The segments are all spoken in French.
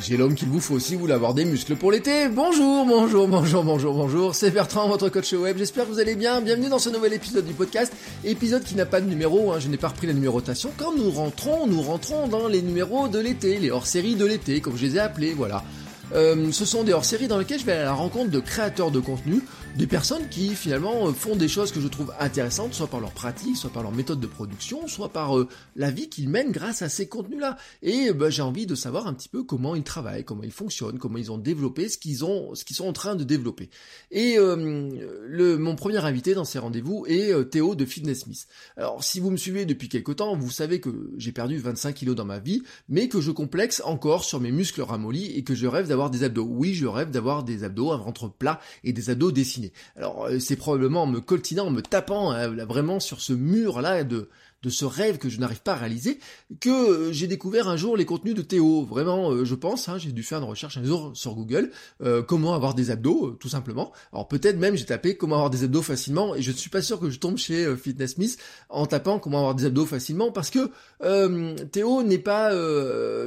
J'ai l'homme qu'il vous faut si vous voulez avoir des muscles pour l'été. Bonjour, bonjour, bonjour, bonjour, bonjour. C'est Bertrand, votre coach web. J'espère que vous allez bien. Bienvenue dans ce nouvel épisode du podcast. Épisode qui n'a pas de numéro. Hein. Je n'ai pas repris la numérotation. Quand nous rentrons, nous rentrons dans les numéros de l'été, les hors-séries de l'été, comme je les ai appelés. Voilà. Euh, ce sont des hors-séries dans lesquelles je vais à la rencontre de créateurs de contenu, des personnes qui finalement euh, font des choses que je trouve intéressantes, soit par leur pratique, soit par leur méthode de production, soit par euh, la vie qu'ils mènent grâce à ces contenus-là. Et bah, j'ai envie de savoir un petit peu comment ils travaillent, comment ils fonctionnent, comment ils ont développé ce qu'ils ont, ce qu'ils sont en train de développer. Et le, mon premier invité dans ces rendez-vous est Théo de Fitness Smith. Alors si vous me suivez depuis quelque temps, vous savez que j'ai perdu 25 kilos dans ma vie, mais que je complexe encore sur mes muscles ramollis et que je rêve d'avoir des abdos. Oui, je rêve d'avoir des abdos, un ventre plat et des abdos dessinés. Alors euh, c'est probablement en me coltinant, en me tapant hein, vraiment sur ce mur là de de ce rêve que je n'arrive pas à réaliser, que euh, j'ai découvert un jour les contenus de Théo. Vraiment, euh, je pense, hein, j'ai dû faire une recherche un jour sur Google, euh, comment avoir des abdos, tout simplement. Alors peut-être même j'ai tapé comment avoir des abdos facilement, et je ne suis pas sûr que je tombe chez Fitness Smith en tapant comment avoir des abdos facilement, parce que Théo n'est pas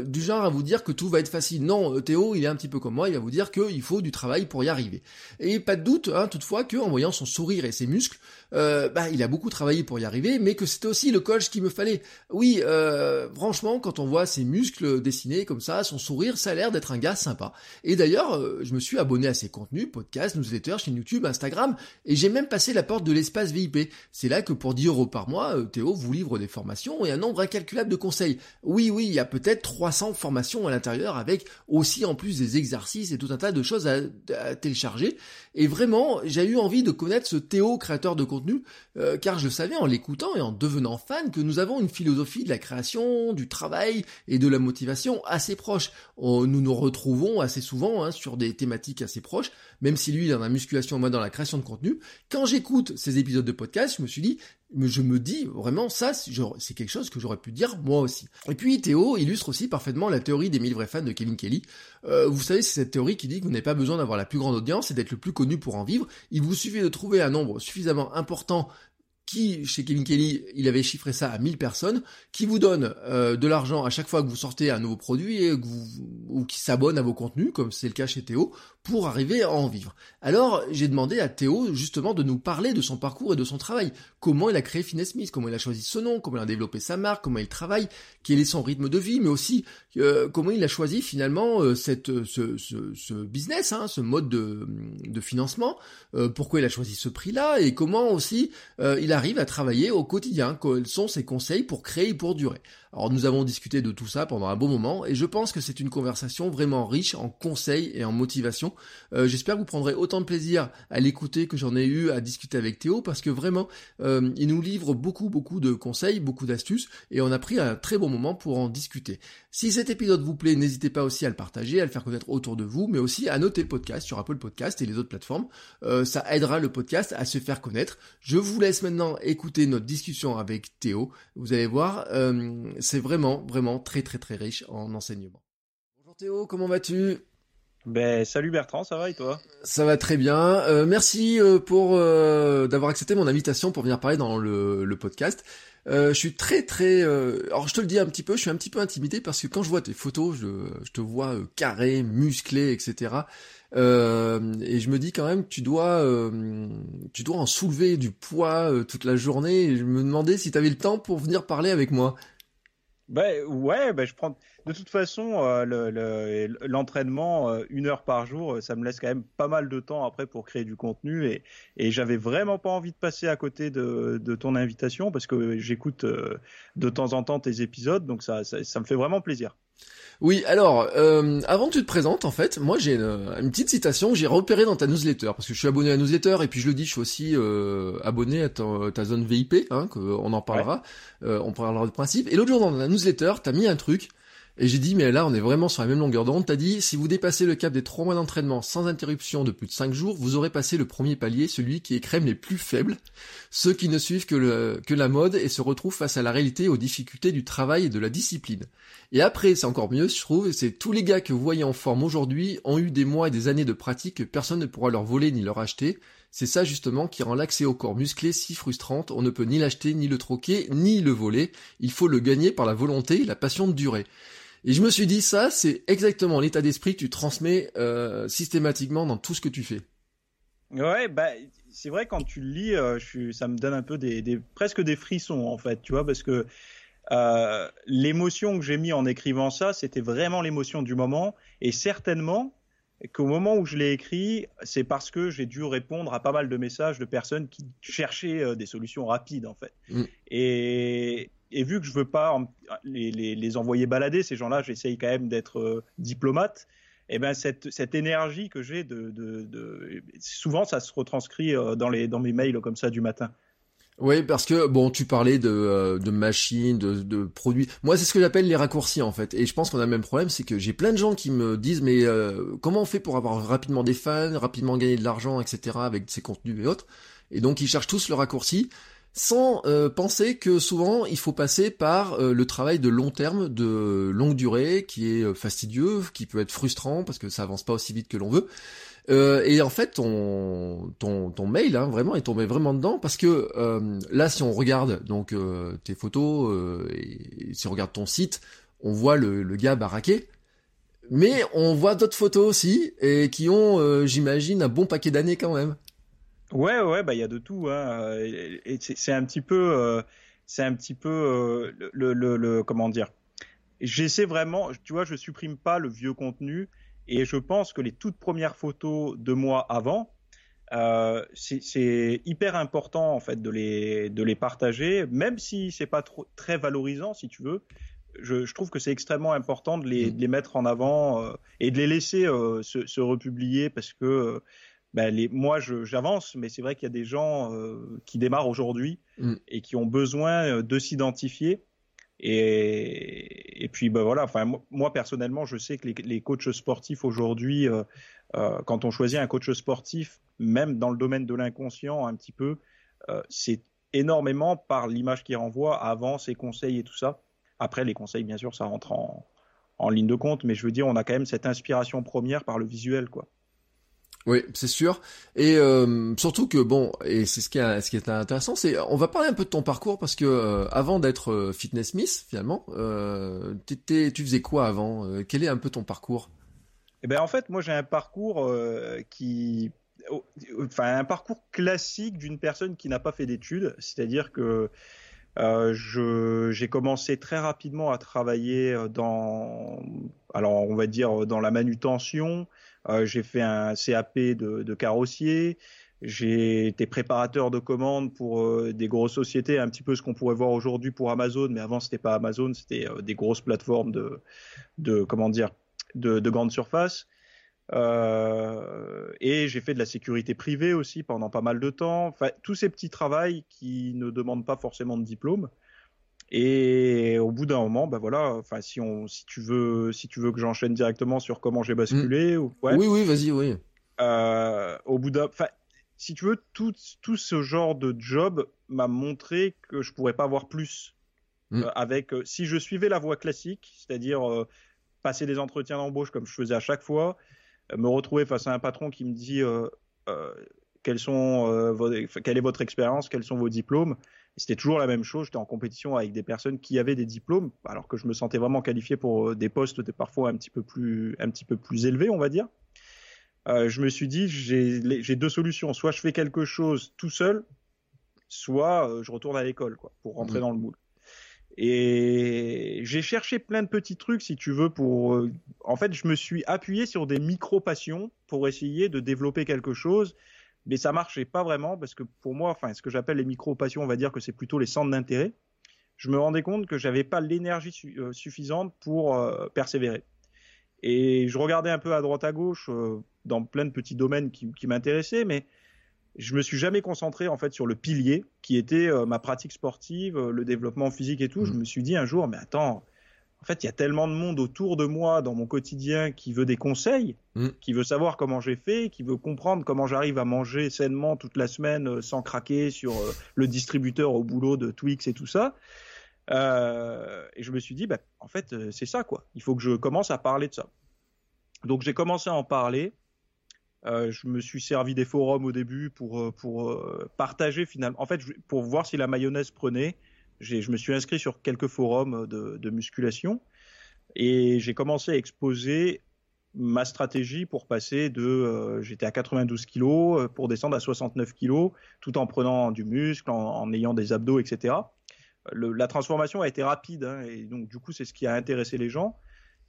du genre à vous dire que tout va être facile. Non, Théo, il est un petit peu comme moi, il va vous dire qu'il faut du travail pour y arriver. Et pas de doute, hein, toutefois, qu'en voyant son sourire et ses muscles, bah, il a beaucoup travaillé pour y arriver, mais que c'était aussi le ce qu'il me fallait. Oui, euh, franchement, quand on voit ses muscles dessinés comme ça, son sourire, ça a l'air d'être un gars sympa. Et d'ailleurs, euh, je me suis abonné à ses contenus, podcasts, newsletters, chaîne YouTube, Instagram, et j'ai même passé la porte de l'espace VIP. C'est là que pour 10 euros par mois, euh, Théo vous livre des formations et un nombre incalculable de conseils. Oui, oui, il y a peut-être 300 formations à l'intérieur avec aussi en plus des exercices et tout un tas de choses à, télécharger. Et vraiment, j'ai eu envie de connaître ce Théo créateur de contenu, car je savais en l'écoutant et en devenant fan que nous avons une philosophie de la création, du travail et de la motivation assez proche. Nous nous retrouvons assez souvent hein, sur des thématiques assez proches, même si lui il dans la musculation, moi dans la création de contenu. Quand j'écoute ces épisodes de podcast, je me suis dit, je me dis vraiment ça, c'est quelque chose que j'aurais pu dire moi aussi. Et puis Théo illustre aussi parfaitement la théorie des 1000 vrais fans de Kevin Kelly. Euh, vous savez, c'est cette théorie qui dit que vous n'avez pas besoin d'avoir la plus grande audience et d'être le plus connu pour en vivre. Il vous suffit de trouver un nombre suffisamment important qui, chez Kevin Kelly, il avait chiffré ça à 1000 personnes, qui vous donne euh, de l'argent à chaque fois que vous sortez un nouveau produit ou qui s'abonne à vos contenus, comme c'est le cas chez Théo, pour arriver à en vivre. Alors, j'ai demandé à Théo justement de nous parler de son parcours et de son travail. Comment il a créé Finesse Smith, comment il a choisi ce nom, comment il a développé sa marque, comment il travaille, quel est son rythme de vie, mais aussi euh, comment il a choisi finalement euh, cette, ce, ce, ce, business, hein, ce mode de, de financement, euh, pourquoi il a choisi ce prix-là, et comment aussi il arrive à travailler au quotidien, quels sont ses conseils pour créer et pour durer. Alors nous avons discuté de tout ça pendant un bon moment et je pense que c'est une conversation vraiment riche en conseils et en motivation. Euh, j'espère que vous prendrez autant de plaisir à l'écouter que j'en ai eu à discuter avec Théo parce que vraiment euh, il nous livre beaucoup beaucoup de conseils, beaucoup d'astuces et on a pris un très bon moment pour en discuter. Si cet épisode vous plaît, n'hésitez pas aussi à le partager, à le faire connaître autour de vous, mais aussi à noter le podcast sur Apple Podcast et les autres plateformes. Euh, ça aidera le podcast à se faire connaître. Je vous laisse maintenant écouter notre discussion avec Théo. Vous allez voir, c'est vraiment, vraiment très, très, très riche en enseignement. Bonjour Théo, comment vas-tu? Ben salut Bertrand, ça va et toi? Ça va très bien. Euh, merci euh, pour euh, d'avoir accepté mon invitation pour venir parler dans le, le podcast. je suis très très. alors je te le dis un petit peu, je suis un petit peu intimidé parce que quand je vois tes photos, je, je te vois carré, musclé, etc. et je me dis quand même que tu dois tu dois en soulever du poids toute la journée. Et je me demandais si tu avais le temps pour venir parler avec moi. Ben ouais, ben je prends. De toute façon, euh, l'entraînement, euh, une heure par jour, ça me laisse quand même pas mal de temps après pour créer du contenu et, et j'avais vraiment pas envie de passer à côté de, de ton invitation parce que j'écoute euh, de temps en temps tes épisodes, donc ça, ça, ça, me fait vraiment plaisir. Oui, alors, euh, avant que tu te présentes, en fait, moi j'ai une, petite citation que j'ai repérée dans ta newsletter, parce que je suis abonné à la newsletter, et puis je le dis, je suis aussi euh, abonné à ta, zone VIP, hein, on en parlera, euh, on parlera de principe. Et l'autre jour dans la newsletter, t'as mis un truc, et j'ai dit, mais là, on est vraiment sur la même longueur d'onde. T'as dit, si vous dépassez le cap des trois mois d'entraînement sans interruption de plus de 5 jours, vous aurez passé le premier palier, celui qui écrème les plus faibles, ceux qui ne suivent que la mode et se retrouvent face à la réalité aux difficultés du travail et de la discipline. Et après, c'est encore mieux, je trouve, c'est tous les gars que vous voyez en forme aujourd'hui ont eu des mois et des années de pratique que personne ne pourra leur voler ni leur acheter. C'est ça justement qui rend l'accès au corps musclé si frustrante, on ne peut ni l'acheter, ni le troquer, ni le voler, il faut le gagner par la volonté et la passion de durer. Et je me suis dit, ça, c'est exactement l'état d'esprit que tu transmets euh, systématiquement dans tout ce que tu fais. Ouais, bah, c'est vrai quand tu le lis, euh, je ça me donne un peu des, des, presque des frissons en fait, tu vois, parce que euh, l'émotion que j'ai mis en écrivant ça, c'était vraiment l'émotion du moment, et certainement qu'au moment où je l'ai écrit, c'est parce que j'ai dû répondre à pas mal de messages de personnes qui cherchaient euh, des solutions rapides en fait. Mm. Et, et vu que je veux pas les, les, envoyer balader, ces gens-là, j'essaye quand même d'être euh, diplomate. Et eh ben cette, cette énergie que j'ai de, de, souvent ça se retranscrit euh, dans les dans mes mails comme ça du matin. Oui, parce que bon, tu parlais de, euh, de machines, de, de produits. Moi, c'est ce que j'appelle les raccourcis en fait. Et je pense qu'on a le même problème, c'est que j'ai plein de gens qui me disent mais comment on fait pour avoir rapidement des fans, rapidement gagner de l'argent, etc. avec ces contenus et autres? Et donc ils cherchent tous le raccourci sans euh, penser que souvent il faut passer par euh, le travail de long terme, de longue durée, qui est euh, fastidieux, qui peut être frustrant parce que ça avance pas aussi vite que l'on veut. et en fait, ton, ton, ton mail, hein, vraiment, est tombé vraiment dedans parce que là, si on regarde donc tes photos et, si on regarde ton site, on voit le, le gars baraqué. Mais on voit d'autres photos aussi et qui ont, j'imagine, un bon paquet d'années quand même. Ouais, ouais, bah il y a de tout. Hein. Et c'est un petit peu, euh, c'est un petit peu euh, le, le, le, comment dire? J'essaie vraiment, tu vois, je supprime pas le vieux contenu et je pense que les toutes premières photos de moi avant, euh, c'est hyper important en fait de les de les partager, même si c'est pas trop très valorisant, si tu veux. Je, je trouve que c'est extrêmement important de les, mmh. de les, mettre en avant euh, et de les laisser euh, se, se, republier parce que ben les, moi j'avance, mais c'est vrai qu'il y a des gens euh, qui démarrent aujourd'hui mm. et qui ont besoin euh, de s'identifier. Et, et, puis ben voilà, enfin moi personnellement, je sais que les, les coachs sportifs aujourd'hui, euh, euh, quand on choisit un coach sportif, même dans le domaine de l'inconscient un petit peu, c'est énormément par l'image qu'il renvoie avant ses conseils et tout ça. Après les conseils, bien sûr, ça rentre en, en ligne de compte, mais je veux dire, on a quand même cette inspiration première par le visuel, quoi. Oui, c'est sûr. Et euh, surtout que bon, et c'est ce qui est intéressant, c'est on va parler un peu de ton parcours parce que euh, avant d'être euh, fitness miss finalement, euh, tu faisais quoi avant? Quel est un peu ton parcours? Eh ben en fait, moi j'ai un parcours qui enfin un parcours classique d'une personne qui n'a pas fait d'études, c'est-à-dire que je, j'ai commencé très rapidement à travailler dans, alors on va dire dans la manutention, j'ai fait un CAP de, carrossier. J'ai été préparateur de commandes pour euh, des grosses sociétés, un petit peu ce qu'on pourrait voir aujourd'hui pour Amazon, mais avant c'était pas Amazon, c'était euh, des grosses plateformes de, de comment dire, de, de grande. Euh, et j'ai fait de la sécurité privée aussi pendant pas mal de temps. Enfin, tous ces petits travails qui ne demandent pas forcément de diplôme. Et au bout d'un moment, bah voilà, enfin si on, si tu veux, si tu veux que j'enchaîne directement sur comment j'ai basculé, mmh. ouais. Oui, oui, vas-y, oui. Euh, au bout d'un, enfin, si tu veux, tout, tout ce genre de job m'a montré que je pourrais pas avoir plus. Mmh. Euh, avec, euh, si je suivais la voie classique, c'est-à-dire passer des entretiens d'embauche comme je faisais à chaque fois, me retrouver face à un patron qui me dit sont, vos, quelle est votre expérience, quels sont vos diplômes, c'était toujours la même chose. J'étais en compétition avec des personnes qui avaient des diplômes, alors que je me sentais vraiment qualifié pour euh, des postes parfois un petit peu plus, un petit peu plus élevés, on va dire. Euh, je me suis dit, j'ai deux solutions. Soit je fais quelque chose tout seul, soit euh, je retourne à l'école, quoi, pour rentrer mmh. dans le moule. Et j'ai cherché plein de petits trucs, si tu veux, pour. En fait, je me suis appuyé sur des micro passions pour essayer de développer quelque chose mais ça marchait pas vraiment parce que pour moi, enfin, ce que j'appelle les micro-passions, on va dire que c'est plutôt les centres d'intérêt. je me rendais compte que j'avais pas l'énergie euh, suffisante pour euh, persévérer. Et je regardais un peu à droite à gauche euh, dans plein de petits domaines qui, qui m'intéressaient, mais je me suis jamais concentré en fait sur le pilier qui était ma pratique sportive, le développement physique et tout. Je mmh. me suis dit un jour, mais attends, en fait, il y a tellement de monde autour de moi dans mon quotidien qui veut des conseils, mm. qui veut savoir comment j'ai fait, qui veut comprendre comment j'arrive à manger sainement toute la semaine euh, sans craquer sur euh, le distributeur au boulot de Twix et tout ça. Euh, et je me suis dit, bah, en fait, c'est ça quoi. Il faut que je commence à parler de ça. Donc j'ai commencé à en parler. je me suis servi des forums au début pour pour partager finalement. En fait, pour voir si la mayonnaise prenait je me suis inscrit sur quelques forums de, musculation et j'ai commencé à exposer ma stratégie pour passer de euh, j'étais à 92 kilos euh, pour descendre à 69 kilos tout en prenant du muscle en, ayant des abdos etc la transformation a été rapide hein, et donc du coup c'est ce qui a intéressé les gens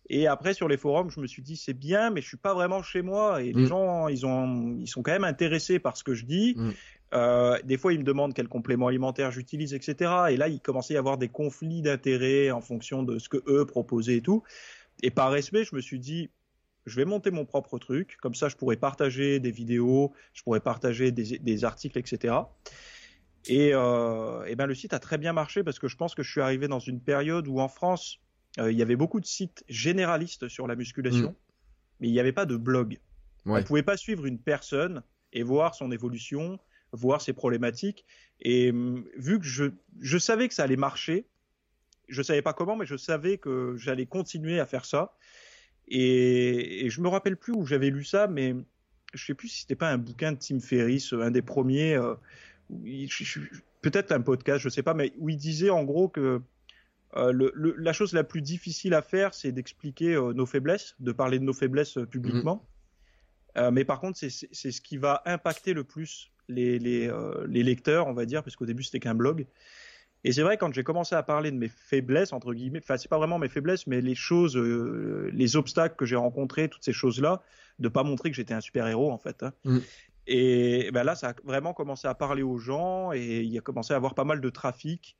et après sur les forums je me suis dit c'est bien mais je suis pas vraiment chez moi et les mm. gens ils ont ils sont quand même intéressés par ce que je dis mm. Euh, des fois, ils me demandent quel complément alimentaire j'utilise, etc. Et là, il commençait à y avoir des conflits d'intérêts en fonction de ce que eux proposaient et tout. Et par respect, je me suis dit, je vais monter mon propre truc. Comme ça, je pourrais partager des vidéos, je pourrais partager des, articles, etc. Et, euh, et, ben le site a très bien marché parce que je pense que je suis arrivé dans une période où en France, euh, il y avait beaucoup de sites généralistes sur la musculation, mm. mais il n'y avait pas de blog. On ne pouvait pas suivre une personne et voir son évolution, voir ces problématiques. Et hum, vu que je, je savais que ça allait marcher, je savais pas comment, mais je savais que j'allais continuer à faire ça. Et, je me rappelle plus où j'avais lu ça, mais je sais plus si c'était pas un bouquin de Tim Ferriss, un des premiers, euh, peut-être un podcast, je sais pas, mais où il disait en gros que euh, le, la chose la plus difficile à faire, c'est d'expliquer euh, nos faiblesses, de parler de nos faiblesses publiquement. Mmh. mais par contre, c'est ce qui va impacter le plus les, les, euh, les lecteurs, on va dire, parce qu'au début c'était qu'un blog. Et c'est vrai quand j'ai commencé à parler de mes faiblesses entre guillemets, enfin c'est pas vraiment mes faiblesses, mais les choses, euh, les obstacles que j'ai rencontrés, toutes ces choses-là, de pas montrer que j'étais un super héros en fait. Hein. Mm. Et ben là, ça a vraiment commencé à parler aux gens et il y a commencé à avoir pas mal de trafic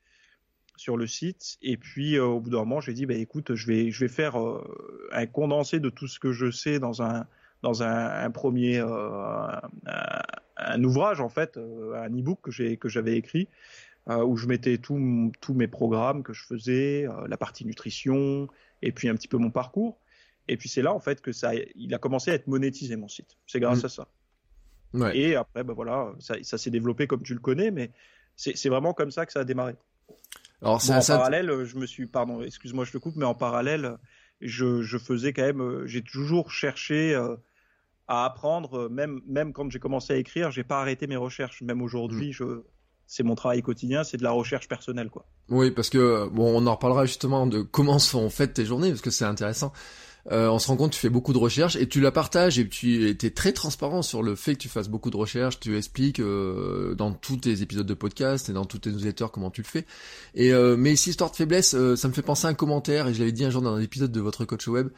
sur le site. Et puis euh, au bout d'un moment, j'ai dit, bah, écoute, je vais, je vais faire un condensé de tout ce que je sais dans un, dans un, un premier, un, un ouvrage en fait, euh, un e-book que j'ai que j'avais écrit euh, où je mettais tous mes programmes que je faisais, euh, la partie nutrition et puis un petit peu mon parcours. Et puis c'est là en fait que ça, il a commencé à être monétisé mon site. C'est grâce mm. à ça. Et après, ben voilà, ça, ça s'est développé comme tu le connais, mais c'est vraiment comme ça que ça a démarré. Alors en parallèle, je me suis, pardon, excuse-moi, je te coupe, mais en parallèle, je, faisais quand même, j'ai toujours cherché à apprendre. Euh, même même quand j'ai commencé à écrire, j'ai pas arrêté mes recherches. Même aujourd'hui, c'est mon travail quotidien, c'est de la recherche personnelle, quoi. Oui, parce que bon, on en reparlera justement de comment sont faites tes journées, parce que c'est intéressant. Euh, on se rend compte que tu fais beaucoup de recherches et tu la partages et tu étais très transparent sur le fait que tu fasses beaucoup de recherches. Tu expliques euh, dans tous tes épisodes de podcast et dans tous tes newsletters comment tu le fais. Et euh, mais ici, histoire de faiblesse, euh, ça me fait penser à un commentaire et je l'avais dit un jour dans un épisode de votre coach web.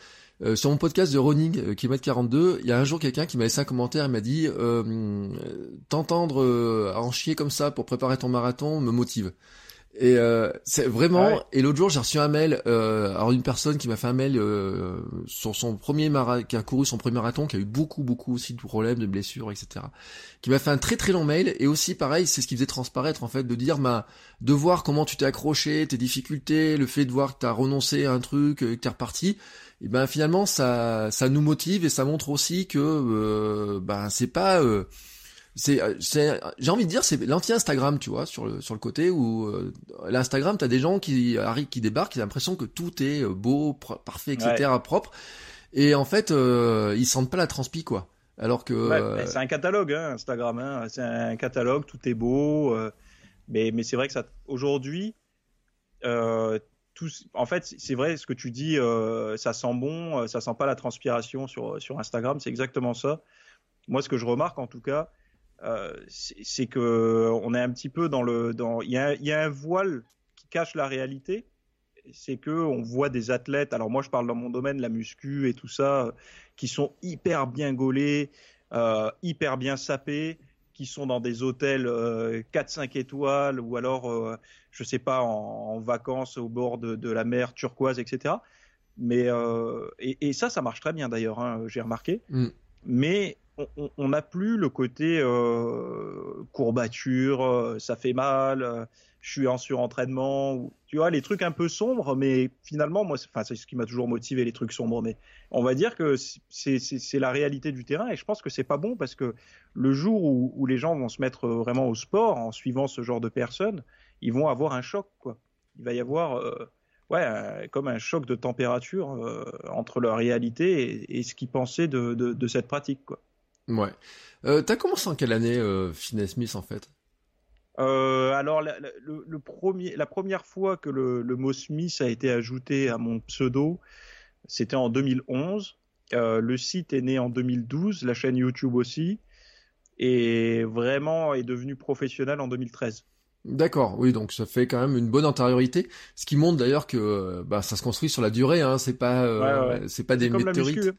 Euh, sur mon podcast de running euh, kilomètre 42, il y a un jour quelqu'un qui m'a laissé un commentaire, il m'a dit t'entendre euh, en chier comme ça pour préparer ton marathon me motive. Et euh, c'est vraiment. Et l'autre jour, j'ai reçu un mail. Euh, alors une personne qui m'a fait un mail euh, sur son premier marathon, qui a couru son premier marathon, qui a eu beaucoup, beaucoup aussi de problèmes, de blessures, etc. Qui m'a fait un très, très long mail. Et aussi, pareil, c'est ce qui faisait transparaître en fait, de dire, bah, de voir comment tu t'es accroché, tes difficultés, le fait de voir que t'as renoncé à un truc, que t'es reparti et ben finalement ça ça nous motive et ça montre aussi que euh, ben c'est pas euh, c'est c'est j'ai envie de dire c'est l'anti Instagram tu vois sur le sur le côté où euh, l'Instagram t'as des gens qui arrivent qui débarquent qui ont l'impression que tout est euh, beau parfait etc propre et en fait euh, ils sentent pas la transpi quoi alors que ouais, c'est un catalogue hein, Instagram hein. c'est un catalogue tout est beau mais mais c'est vrai que ça aujourd'hui euh, en fait, c'est vrai ce que tu dis, euh, ça sent bon, euh, ça sent pas la transpiration sur sur Instagram, c'est exactement ça. Moi, ce que je remarque en tout cas, euh, c'est que on est un petit peu dans le dans il y a, y a un voile qui cache la réalité. C'est que on voit des athlètes. Alors moi, je parle dans mon domaine, la muscu et tout ça, qui sont hyper bien gaulés, hyper bien sapés, qui sont dans des hôtels 4-5 étoiles ou alors, je sais pas, en, vacances au bord de, la mer turquoise, etc. Mais et, ça, ça marche très bien d'ailleurs, hein, j'ai remarqué. Mm. Mais on n'a plus le côté courbature, ça fait mal je suis en surentraînement, tu vois, les trucs un peu sombres, mais finalement, moi, c'est ce qui m'a toujours motivé, les trucs sombres. Mais on va dire que c'est la réalité du terrain, et je pense que c'est pas bon parce que le jour où, les gens vont se mettre vraiment au sport en suivant ce genre de personnes, ils vont avoir un choc, quoi. Il va y avoir, euh, ouais, comme un choc de température euh, entre leur réalité et, ce qu'ils pensaient de, cette pratique, quoi. Ouais. Euh, T'as commencé en quelle année, euh, Finesse Smith, en fait? Euh, alors, la, le, premier, la première fois que le, mot Smith a été ajouté à mon pseudo, c'était en 2011. Euh, le site est né en 2012, la chaîne YouTube aussi, et vraiment est devenu professionnel en 2013. D'accord, oui, donc ça fait quand même une bonne antériorité, ce qui montre d'ailleurs que bah, ça se construit sur la durée, hein, c'est pas, euh, c'est pas des météorites.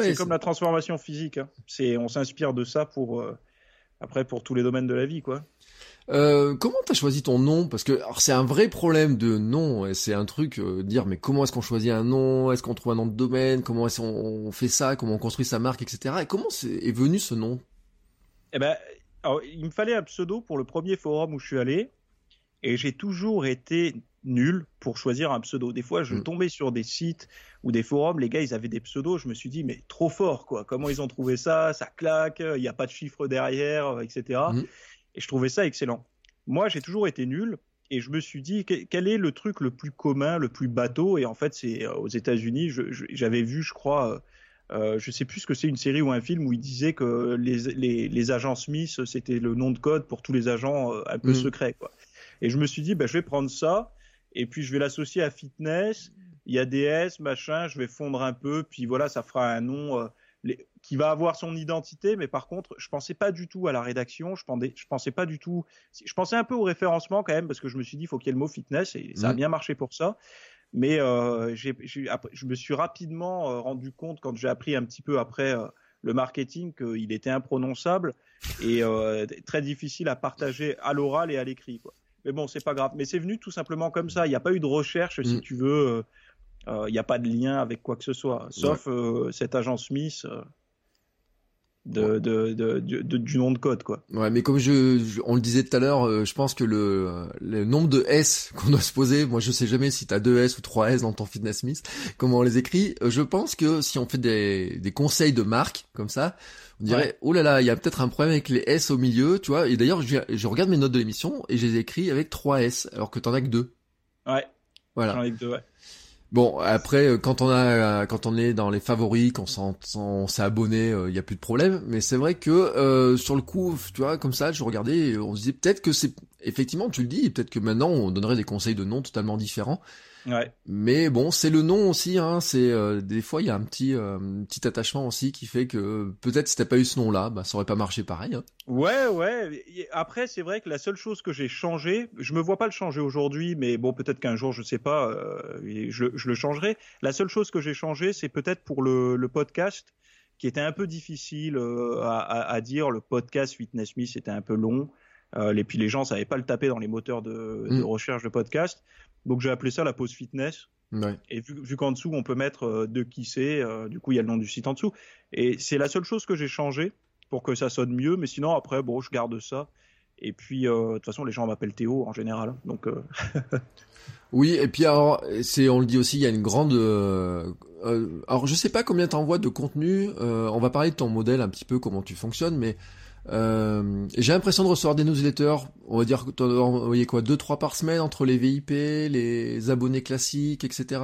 C'est comme la transformation physique. Hein. C'est, on s'inspire de ça pour après pour tous les domaines de la vie, quoi. Euh, comment t'as choisi ton nom? Parce que c'est un vrai problème de nom. C'est un truc euh, dire mais comment est-ce qu'on choisit un nom? Est-ce qu'on trouve un nom de domaine? Comment est-ce qu'on fait ça? Comment on construit sa marque, etc. Et comment est, venu ce nom? Eh ben, il me fallait un pseudo pour le premier forum où je suis allé, et j'ai toujours été nul pour choisir un pseudo. Des fois, je mm. tombais sur des sites ou des forums, les gars, ils avaient des pseudos. Je me suis dit mais trop fort quoi. Comment ils ont trouvé ça? Ça claque. Il n'y a pas de chiffre derrière, etc. Et je trouvais ça excellent. Moi, j'ai toujours été nul. Et je me suis dit, quel est le truc le plus commun, le plus bateau? Et en fait, c'est euh, aux États-Unis, j'avais vu, je crois, euh, euh, je sais plus ce que c'est, une série ou un film où il disait que les, les, les agents Smith, c'était le nom de code pour tous les agents euh, un peu mm. secrets. Quoi. Et je me suis dit, bah, je vais prendre ça, et puis je vais l'associer à fitness. Il y a des S, machin, je vais fondre un peu, puis voilà, ça fera un nom qui va avoir son identité, mais par contre, je pensais pas du tout à la rédaction, je pensais, je pensais pas du tout, je pensais un peu au référencement quand même, parce que je me suis dit, il faut qu'il y ait le mot fitness, et ça a bien marché pour ça. Mais euh, je me suis rapidement euh, rendu compte, quand j'ai appris un petit peu après euh, le marketing, qu'il était imprononçable et euh, très difficile à partager à l'oral et à l'écrit. Mais bon, c'est pas grave. Mais c'est venu tout simplement comme ça. Il n'y a pas eu de recherche, si mm. tu veux. Il n'y a pas de lien avec quoi que ce soit, sauf cet agent Smith de, de, de, du nom de code quoi. Ouais, mais comme je, on le disait tout à l'heure, euh, je pense que le, le nombre de S qu'on doit se poser, moi je sais jamais si t'as deux S ou trois S dans ton fitness smith, comment on les écrit. Euh, je pense que si on fait des, des conseils de marque comme ça, on dirait oh là là, il y a peut-être un problème avec les S au milieu, tu vois. Et d'ailleurs, je, je regarde mes notes de l'émission et je les écris avec trois S alors que t'en as que deux. Ouais. Voilà. J'en ai que deux, ouais. Bon, après, euh, quand on a, quand on est dans les favoris, qu'on on s'est abonné, il euh, y a plus de problème. Mais c'est vrai que euh, sur le coup, tu vois, comme ça, je regardais, on se disait peut-être que c'est effectivement, tu le dis, peut-être que maintenant on donnerait des conseils de noms totalement différents. Mais bon, c'est le nom aussi. Hein, c'est euh, des fois il y a un petit euh, petit attachement aussi qui fait que peut-être si t'as pas eu ce nom-là, bah ça aurait pas marché pareil. Hein. Ouais, ouais. Après, c'est vrai que la seule chose que j'ai changé, je me vois pas le changer aujourd'hui, mais bon, peut-être qu'un jour, je sais pas, euh, je, je, le changerai. La seule chose que j'ai changé, c'est peut-être pour le, le, podcast qui était un peu difficile à, à, à, dire. Le podcast Fitness Me, c'était un peu long. Euh, et puis les gens savaient pas le taper dans les moteurs de, de mm. recherche de podcast. Donc j'ai appelé ça la pause fitness. Et vu, vu qu'en dessous on peut mettre euh, de qui c'est, euh, du coup il y a le nom du site en dessous. Et c'est la seule chose que j'ai changé pour que ça sonne mieux. Mais sinon après bon je garde ça. Et puis euh, de toute façon les gens m'appellent Théo en général. Donc oui et puis alors c'est on le dit aussi il y a une grande alors je sais pas combien t'envoies de contenu. on va parler de ton modèle un petit peu comment tu fonctionnes mais euh, j'ai l'impression de recevoir des newsletters, on va dire que tu envoyé quoi, deux trois par semaine entre les VIP, les abonnés classiques, etc.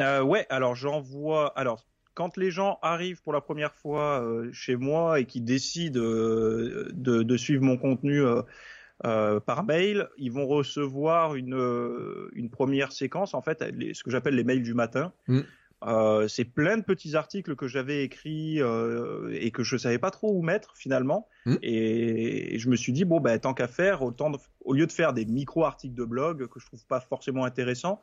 Euh, ouais, alors j'envoie. Alors quand les gens arrivent pour la première fois euh, chez moi et qui décident de, de, suivre mon contenu euh, par mail, ils vont recevoir une, une première séquence en fait, ce que j'appelle les mails du matin. Mm. Euh, c'est plein de petits articles que j'avais écrits euh, et que je savais pas trop où mettre finalement. Hmm. Et, je me suis dit bon ben tant qu'à faire, autant au lieu de faire des micro articles de blog que je trouve pas forcément intéressants,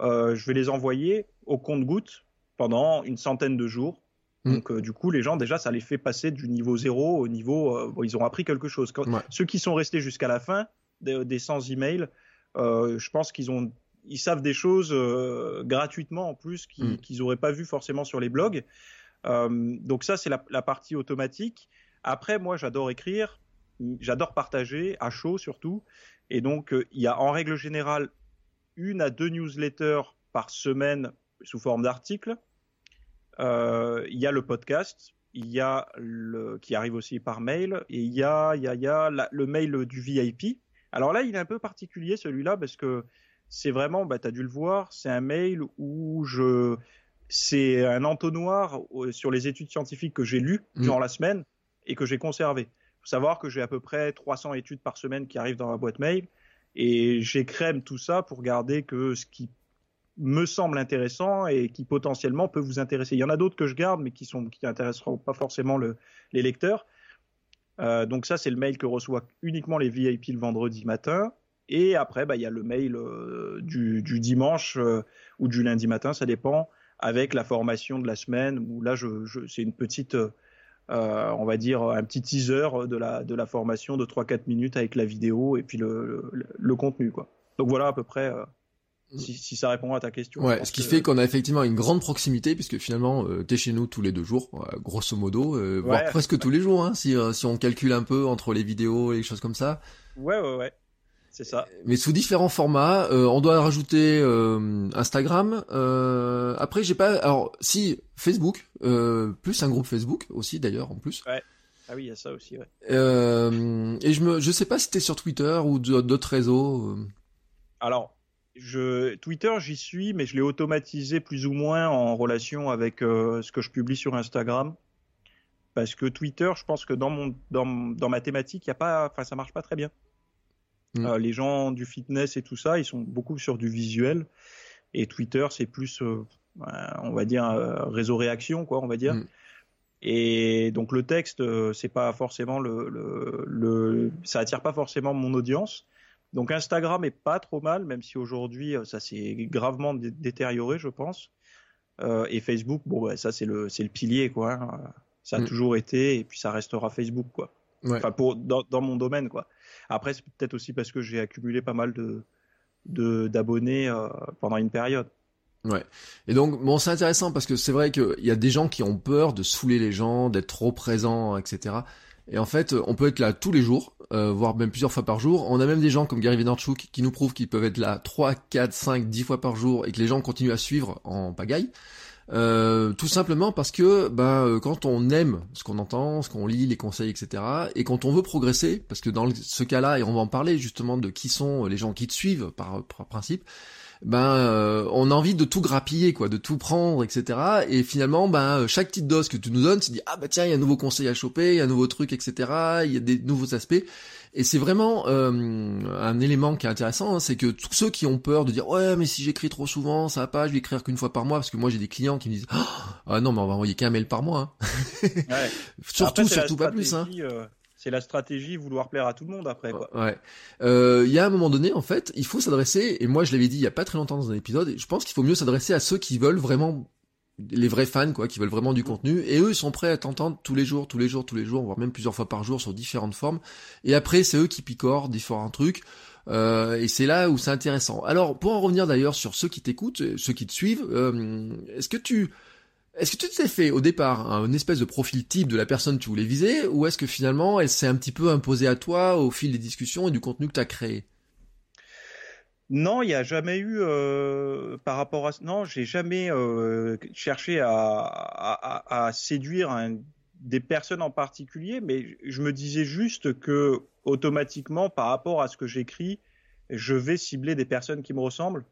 euh, je vais les envoyer au compte-goutte pendant une centaine de jours. Mm. Donc du coup, les gens déjà, ça les fait passer du niveau 0 au niveau, bon, ils ont appris quelque chose. Ceux qui sont restés jusqu'à la fin des, des 100 emails, je pense qu'ils ont ils savent des choses gratuitement en plus mm. qu'ils n'auraient pas vu forcément sur les blogs. donc ça, c'est la, la, partie automatique. Après, moi, j'adore écrire, j'adore partager, à chaud surtout. Et donc, euh, il y a en règle générale une à deux newsletters par semaine sous forme d'articles. Euh, il y a le podcast, il y a le qui arrive aussi par mail, et il y a, il y a, il y a le mail du VIP. Alors là, il est un peu particulier celui-là parce que c'est vraiment, bah, tu as dû le voir, c'est un mail où je, c'est un entonnoir euh, sur les études scientifiques que j'ai lues mmh. durant la semaine et que j'ai conservé. Il faut savoir que j'ai à peu près 300 études par semaine qui arrivent dans ma boîte mail et j'écrème tout ça pour garder que ce qui me semble intéressant et qui potentiellement peut vous intéresser. Il y en a d'autres que je garde mais qui sont qui intéresseront pas forcément le, les lecteurs. Euh, donc ça c'est le mail que reçoit uniquement les VIP le vendredi matin. Et après, bah, il y a le mail euh, du, du, dimanche euh, ou du lundi matin, ça dépend, avec la formation de la semaine, où là, je, je c'est une petite, euh, on va dire un petit teaser de la de la formation de 3-4 minutes avec la vidéo et puis le, le, contenu quoi. Donc voilà à peu près si, si, ça répond à ta question. Ouais, ce qui fait qu'on a effectivement une grande proximité puisque finalement euh, t'es chez nous tous les deux jours, euh, grosso modo, euh, voire presque tous les jours, hein, si si on calcule un peu entre les vidéos et les choses comme ça. Ouais ouais ouais. C'est ça. Mais sous différents formats. Euh, on doit rajouter euh, Instagram. Euh, après, j'ai pas. Alors, si Facebook, plus un groupe Facebook aussi d'ailleurs en plus. Ouais. Ah oui, il y a ça aussi. Ouais. et je me, je sais pas si t'es sur Twitter ou d'autres réseaux. Alors, je Twitter, j'y suis, mais je l'ai automatisé plus ou moins en relation avec ce que je publie sur Instagram. Parce que Twitter, je pense que dans mon dans, dans ma thématique, il y a pas, enfin, ça marche pas très bien. Mm. Euh, les gens du fitness et tout ça, ils sont beaucoup sur du visuel. Et Twitter, c'est plus, euh, on va dire, réseau réaction, quoi, on va dire. Mm. Et donc le texte, euh, c'est pas forcément le, le, ça attire pas forcément mon audience. Donc Instagram est pas trop mal, même si aujourd'hui ça s'est gravement détérioré, je pense. et Facebook, bon, bah, ça c'est le, c'est le pilier, quoi. Hein. Ça a mm. toujours été, et puis ça restera Facebook, quoi. Enfin pour dans, dans, mon domaine, quoi. Après, c'est peut-être aussi parce que j'ai accumulé pas mal de d'abonnés euh, pendant une période. Ouais. Et donc, bon, c'est intéressant parce que c'est vrai qu'il y a des gens qui ont peur de saouler les gens, d'être trop présents, etc. Et en fait, on peut être là tous les jours, euh, voire même plusieurs fois par jour. On a même des gens comme Gary Vaynerchuk qui nous prouvent qu'ils peuvent être là 3, 4, 5, 10 fois par jour et que les gens continuent à suivre en pagaille. Euh, tout simplement parce que bah, euh, quand on aime ce qu'on entend, ce qu'on lit, les conseils, etc., et quand on veut progresser, parce que dans ce cas-là, et on va en parler justement de qui sont les gens qui te suivent par, principe, ben euh, on a envie de tout grappiller, quoi, de tout prendre, etc. Et finalement, ben chaque petite dose que tu nous donnes, tu dis ah bah tiens, il y a un nouveau conseil à choper, il y a un nouveau truc, etc. Il y a des nouveaux aspects. Et c'est vraiment euh, un élément qui est intéressant, hein, c'est que tous ceux qui ont peur de dire ouais mais si j'écris trop souvent ça va pas, je vais écrire qu'une fois par mois parce que moi j'ai des clients qui me disent ah non mais on va envoyer qu'un mail par mois. Hein. Ouais. surtout surtout pas plus. Hein. Euh, c'est la stratégie vouloir plaire à tout le monde après quoi. Ouais. Euh, il y a un moment donné en fait, il faut s'adresser et moi je l'avais dit il y a pas très longtemps dans un épisode, je pense qu'il faut mieux s'adresser à ceux qui veulent vraiment les vrais fans quoi qui veulent vraiment du contenu et eux ils sont prêts à t'entendre tous les jours tous les jours tous les jours voire même plusieurs fois par jour sur différentes formes et après c'est eux qui picorent différents trucs euh, et c'est là où c'est intéressant alors pour en revenir d'ailleurs sur ceux qui t'écoutent ceux qui te suivent euh, est-ce que tu est-ce que tu t'es fait au départ un espèce de profil type de la personne que tu voulais viser ou est-ce que finalement elle s'est un petit peu imposée à toi au fil des discussions et du contenu que tu as créé? Non, il n'y a jamais eu euh, par rapport à non, j'ai jamais euh, cherché à, séduire des personnes en particulier, mais je me disais juste que automatiquement, par rapport à ce que j'écris, je vais cibler des personnes qui me ressemblent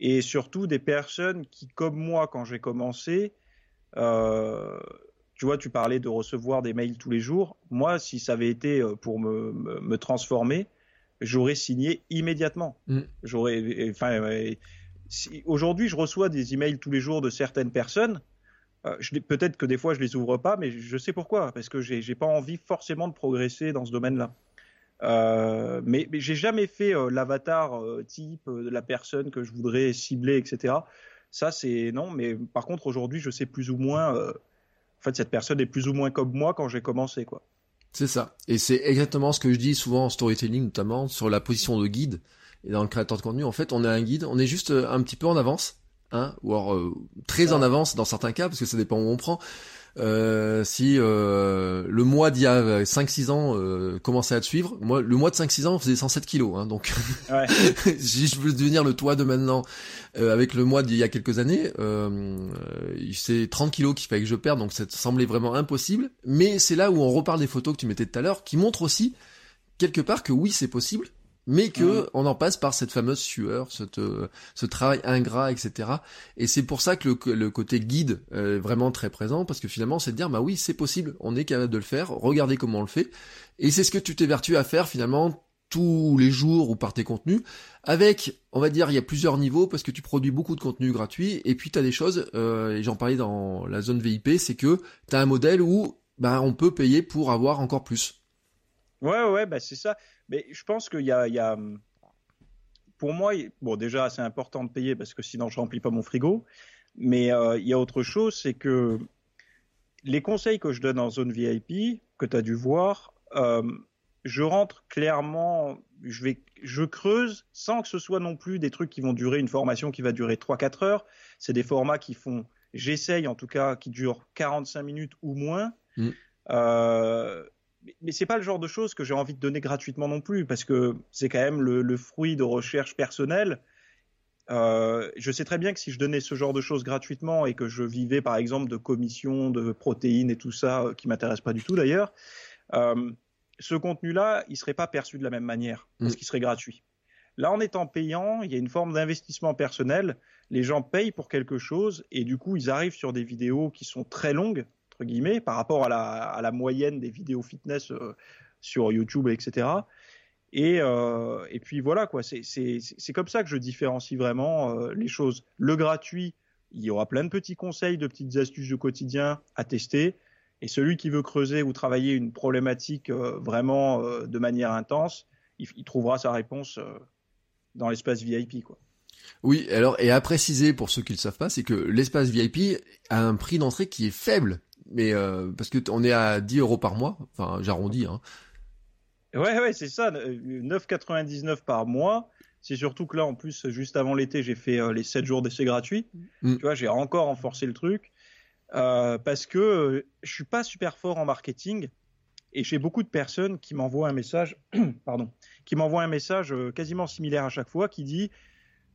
et surtout des personnes qui, comme moi, quand j'ai commencé, euh, tu vois, tu parlais de recevoir des mails tous les jours. Moi, si ça avait été pour me, me, me transformer, j'aurais signé immédiatement. Mm. J'aurais, enfin, aujourd'hui, je reçois des emails tous les jours de certaines personnes. Euh, peut-être que des fois je les ouvre pas, mais je sais pourquoi, parce que j'ai pas envie forcément de progresser dans ce domaine-là. Euh, mais, mais j'ai jamais fait euh, l'avatar euh, type de la personne que je voudrais cibler, etc. Ça, c'est non. Mais par contre, aujourd'hui, je sais plus ou moins en fait, cette personne est plus ou moins comme moi quand j'ai commencé, quoi. C'est ça. Et c'est exactement ce que je dis souvent en storytelling, notamment sur la position de guide et dans le créateur de contenu. En fait, on est un guide, on est juste un petit peu en avance, hein, ou alors très en avance dans certains cas, parce que ça dépend où on prend. Euh, si euh, le mois d'il y a 5-6 ans euh, commençait à te suivre, moi le mois de 5-6 ans on faisait 107 kilos, hein, donc ouais. si je veux devenir le toit de maintenant euh, avec le mois d'il y a quelques années, c'est 30 kilos qu'il fallait que je perde, donc ça semblait vraiment impossible. Mais c'est là où on reparle des photos que tu mettais tout à l'heure, qui montrent aussi quelque part que oui c'est possible, mais que mm. on en passe par cette fameuse sueur, ce, ce travail ingrat, etc. Et c'est pour ça que le, côté guide est vraiment très présent, parce que finalement, c'est de dire, bah oui, c'est possible, on est capable de le faire, regardez comment on le fait, et c'est ce que tu t'es vertu à faire finalement tous les jours ou par tes contenus, avec, on va dire, il y a plusieurs niveaux, parce que tu produis beaucoup de contenu gratuit, et puis tu as des choses, euh, et j'en parlais dans la zone VIP, c'est que tu as un modèle où bah, on peut payer pour avoir encore plus. Ouais, ouais, bah c'est ça. Mais je pense qu'il y y a, pour moi, bon, déjà, c'est important de payer parce que sinon, je remplis pas mon frigo. Mais euh, il y a autre chose, c'est que les conseils que je donne en zone VIP, que tu as dû voir, euh, je rentre clairement, je vais, je creuse sans que ce soit non plus des trucs qui vont durer une formation qui va durer 3-4 heures. C'est des formats qui font, j'essaye en tout cas, qui durent 45 minutes ou moins. Mm. Euh, mais c'est pas le genre de choses que j'ai envie de donner gratuitement non plus, parce que c'est quand même le, fruit de recherche personnelle. Euh, je sais très bien que si je donnais ce genre de choses gratuitement et que je vivais par exemple de commissions, de protéines et tout ça, euh, qui m'intéresse pas du tout d'ailleurs, euh, ce contenu-là, il serait pas perçu de la même manière, parce mm. qu'il serait gratuit. Là, en étant payant, il y a une forme d'investissement personnel. Les gens payent pour quelque chose et du coup, ils arrivent sur des vidéos qui sont très longues, par rapport à la, moyenne des vidéos fitness euh, sur YouTube, etc. Et, euh, et puis voilà. C'est comme ça que je différencie vraiment euh, les choses. Le gratuit, il y aura plein de petits conseils, de petites astuces du quotidien à tester. Et celui qui veut creuser ou travailler une problématique vraiment de manière intense, il, trouvera sa réponse dans l'espace VIP. Oui, alors et à préciser pour ceux qui le savent pas, c'est que l'espace VIP a un prix d'entrée qui est faible mais euh, parce que on est à 10 euros par mois, enfin j'arrondis. Hein. Ouais, ouais, c'est ça, 9,99 par mois. C'est surtout que là, en plus, juste avant l'été, j'ai fait euh, les 7 jours d'essai gratuits. Mm. Tu vois, j'ai encore renforcé le truc euh, parce que je suis pas super fort en marketing et j'ai beaucoup de personnes qui m'envoient un message, pardon, qui m'envoient un message quasiment similaire à chaque fois, qui dit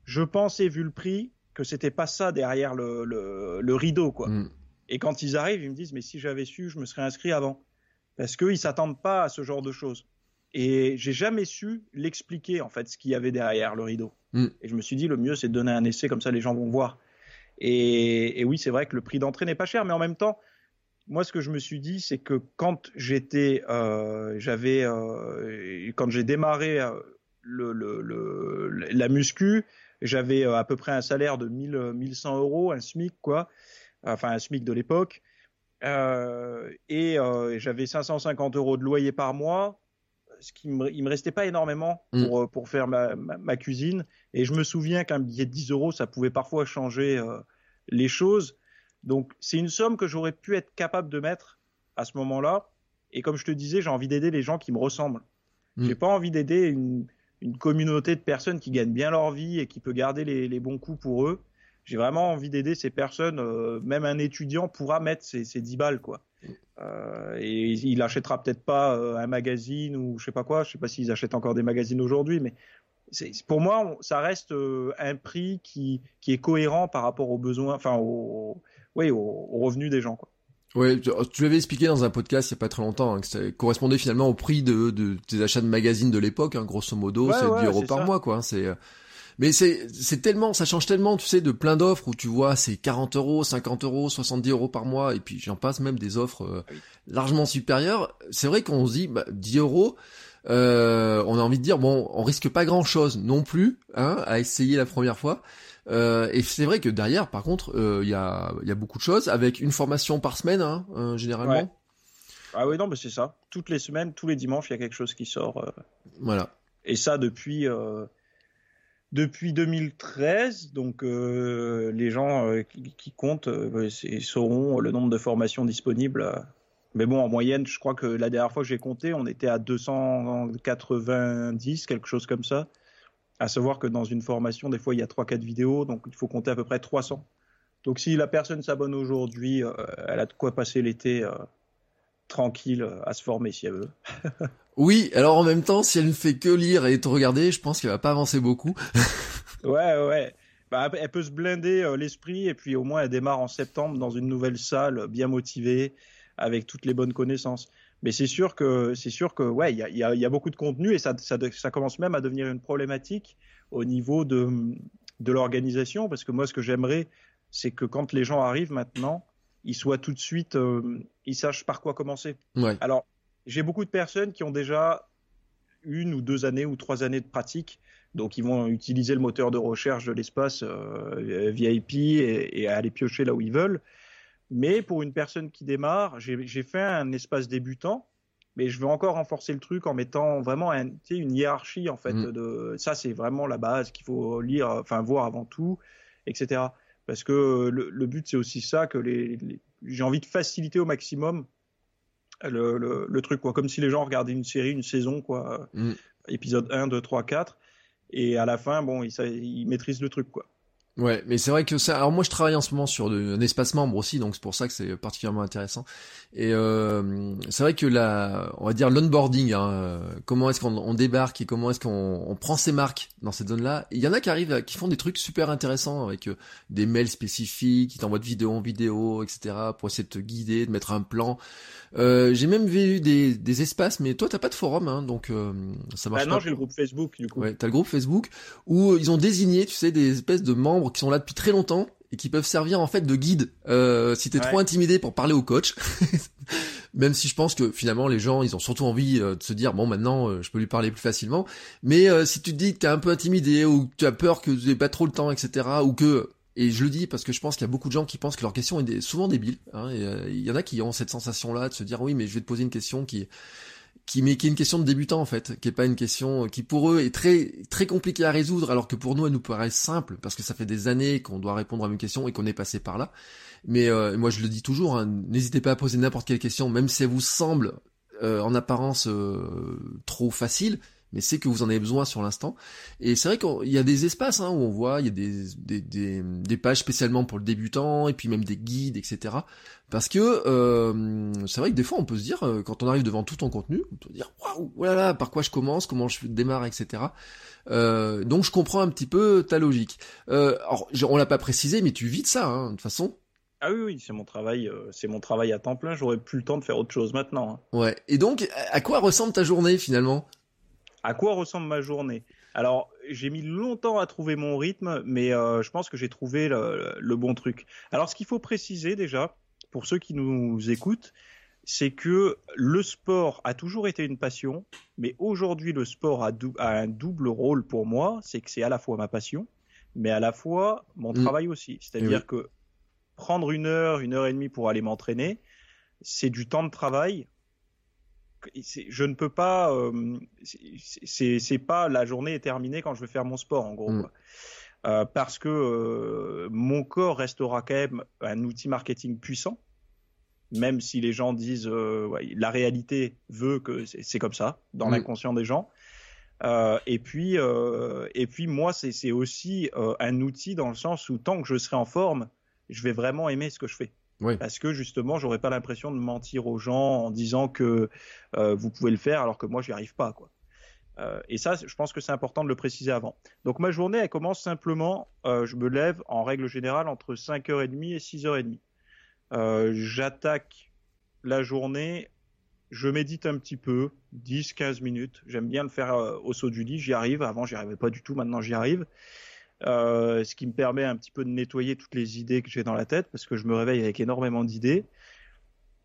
je pensais vu le prix que c'était pas ça derrière le, le, rideau, quoi. Mm. Et quand ils arrivent, ils me disent, mais si j'avais su, je me serais inscrit avant. Parce qu'ils s'attendent pas à ce genre de choses. Et j'ai jamais su l'expliquer, en fait, ce qu'il y avait derrière le rideau. Mm. Et je me suis dit, le mieux, c'est de donner un essai, comme ça, les gens vont voir. Et, oui, c'est vrai que le prix d'entrée n'est pas cher, mais en même temps, moi, ce que je me suis dit, c'est que quand j'étais, euh, j'avais, euh, quand j'ai démarré euh, le, le, la muscu, j'avais à peu près un salaire de 1000, 1100 euros, un SMIC, quoi enfin un SMIC de l'époque, euh, et euh, j'avais 550 euros de loyer par mois, ce qui me, il me restait pas énormément mm. pour, pour faire ma, ma, cuisine. Et je me souviens qu'un billet de 10 euros, ça pouvait parfois changer euh, les choses. Donc c'est une somme que j'aurais pu être capable de mettre à ce moment-là. Et comme je te disais, j'ai envie d'aider les gens qui me ressemblent. Mm. J'ai pas envie d'aider une, une, communauté de personnes qui gagnent bien leur vie et qui peut garder les, les bons coups pour eux j'ai vraiment envie d'aider ces personnes. Euh, même un étudiant pourra mettre ses, ses 10 balles, quoi. Euh, et il achètera peut-être pas euh, un magazine ou je sais pas quoi. Je sais pas s'ils achètent encore des magazines aujourd'hui, mais pour moi, ça reste un prix qui, qui est cohérent par rapport aux besoins, enfin, aux, oui, aux, revenus des gens, quoi. Ouais, tu l'avais expliqué dans un podcast il y a pas très longtemps hein, que ça correspondait finalement au prix de, de tes achats de magazines de l'époque, hein, grosso modo, c'est 10 euros par mois, quoi. Hein, c'est mais c'est c'est tellement, ça change tellement, tu sais, de plein d'offres où tu vois c'est 40 euros, 50 euros, 70 euros par mois, et puis j'en passe même des offres euh, largement supérieures. C'est vrai qu'on se dit bah, 10 euros. Euh, on a envie de dire bon, on risque pas grand chose non plus, hein, à essayer la première fois. Euh, et c'est vrai que derrière, par contre, il euh, y a il y a beaucoup de choses avec une formation par semaine, hein, euh, généralement. Ah oui non, mais c'est ça. Toutes les semaines, tous les dimanches, il y a quelque chose qui sort. Voilà. Et ça depuis depuis 2013. Donc les gens qui, comptent sauront le nombre de formations disponibles. Mais bon, en moyenne, je crois que la dernière fois que j'ai compté, on était à 290, quelque chose comme ça. À savoir que dans une formation, des fois, il y a 3-4 vidéos, donc il faut compter à peu près 300. Donc si la personne s'abonne aujourd'hui, euh, elle a de quoi passer l'été euh, tranquille euh, à se former si elle veut. oui, alors en même temps, si elle ne fait que lire et te regarder, je pense qu'elle va pas avancer beaucoup. ouais, ouais. Bah, elle peut se blinder l'esprit et puis au moins elle démarre en septembre dans une nouvelle salle, bien motivée, avec toutes les bonnes connaissances. Mais c'est sûr que c'est sûr que ouais, il y a, y a, beaucoup de contenu et ça, ça, ça, commence même à devenir une problématique au niveau de, de l'organisation parce que moi ce que j'aimerais c'est que quand les gens arrivent maintenant, ils soient tout de suite, euh, ils sachent par quoi commencer. Ouais. Alors j'ai beaucoup de personnes qui ont déjà une ou deux années ou trois années de pratique. Donc ils vont utiliser le moteur de recherche de l'espace euh, VIP et, et, aller piocher là où ils veulent. Mais pour une personne qui démarre, j'ai fait un espace débutant, mais je veux encore renforcer le truc en mettant vraiment un, une hiérarchie en fait. Mm. De, ça, c'est vraiment la base qu'il faut lire, enfin voir avant tout, etc. Parce que le, but, c'est aussi ça que les, j'ai envie de faciliter au maximum le, le, truc, quoi. Comme si les gens regardaient une série, une saison, quoi. Mm. Épisode 1, 2, 3, 4. Et à la fin, bon, ils, ils maîtrisent le truc, quoi. Ouais, mais c'est vrai que ça. Alors moi, je travaille en ce moment sur un espace membre aussi, donc c'est pour ça que c'est particulièrement intéressant. Et euh, c'est vrai que la, on va dire l'onboarding, hein, euh, comment est-ce qu'on débarque et comment est-ce qu'on on prend ses marques dans cette zone-là. Il y en a qui arrivent, qui font des trucs super intéressants avec euh, des mails spécifiques, qui t'envoient de vidéo en vidéo, etc. pour essayer de te guider, de mettre un plan. Euh, j'ai même vu des, des espaces, mais toi t'as pas de forum, hein, donc euh, ça marche ah non, j'ai le groupe Facebook du coup. Ouais, t'as le groupe Facebook où ils ont désigné, tu sais, des espèces de membres qui sont là depuis très longtemps et qui peuvent servir en fait de guide euh, si t'es trop intimidé pour parler au coach. Même si je pense que finalement les gens ils ont surtout envie euh, de se dire bon maintenant je peux lui parler plus facilement. Mais si tu te dis que t'es un peu intimidé ou que tu as peur que tu n'aies pas trop le temps etc. ou que et je le dis parce que je pense qu'il y a beaucoup de gens qui pensent que leur question est souvent débile. Hein, et euh, il y en a qui ont cette sensation-là de se dire oui, mais je vais te poser une question qui qui mais qui est une question de débutant en fait, qui est pas une question qui pour eux est très très compliquée à résoudre, alors que pour nous elle nous paraît simple parce que ça fait des années qu'on doit répondre à une question et qu'on est passé par là. Mais euh, moi je le dis toujours, hein, n'hésitez pas à poser n'importe quelle question, même si elle vous semble euh, en apparence trop facile mais c'est que vous en avez besoin sur l'instant. Et c'est vrai qu'il y a des espaces hein, où on voit, il y a des, des, des, des, pages spécialement pour le débutant, et puis même des guides, etc. Parce que euh, c'est vrai que des fois on peut se dire, euh, quand on arrive devant tout ton contenu, on peut se dire, waouh, voilà, par quoi je commence, comment je démarre, etc. Euh, donc je comprends un petit peu ta logique. Euh, alors on l'a pas précisé, mais tu vis de ça, hein, de toute façon. Ah oui, oui, c'est mon travail, c'est mon travail à temps plein. J'aurais plus le temps de faire autre chose maintenant. Hein. Ouais. Et donc, à quoi ressemble ta journée finalement? À quoi ressemble ma journée? Alors, j'ai mis longtemps à trouver mon rythme, mais euh, je pense que j'ai trouvé le, bon truc. Alors, ce qu'il faut préciser déjà, pour ceux qui nous écoutent, c'est que le sport a toujours été une passion, mais aujourd'hui, le sport a, un double rôle pour moi, c'est que c'est à la fois ma passion, mais à la fois mon mm. travail aussi. C'est-à-dire que prendre une heure, une heure et demie pour aller m'entraîner, c'est du temps de travail je ne peux pas. Euh, c'est pas la journée est terminée quand je vais faire mon sport en gros. Mm. Euh, parce que euh, mon corps restera quand même un outil marketing puissant, même si les gens disent la réalité veut que c'est comme ça dans mm. l'inconscient des gens. et puis et puis moi c'est aussi un outil dans le sens où tant que je serai en forme, je vais vraiment aimer ce que je fais. Parce que justement, j'aurais pas l'impression de mentir aux gens en disant que euh, vous pouvez le faire alors que moi, je n'y arrive pas. Quoi. Euh, et ça, je pense que c'est important de le préciser avant. Donc ma journée, elle commence simplement, euh, je me lève en règle générale entre 5h30 et 6h30. J'attaque la journée, je médite un petit peu, 10-15 minutes. J'aime bien le faire au saut du lit, j'y arrive. Avant, j'y arrivais pas du tout, maintenant j'y arrive. Euh, ce qui me permet un petit peu de nettoyer toutes les idées que j'ai dans la tête, parce que je me réveille avec énormément d'idées.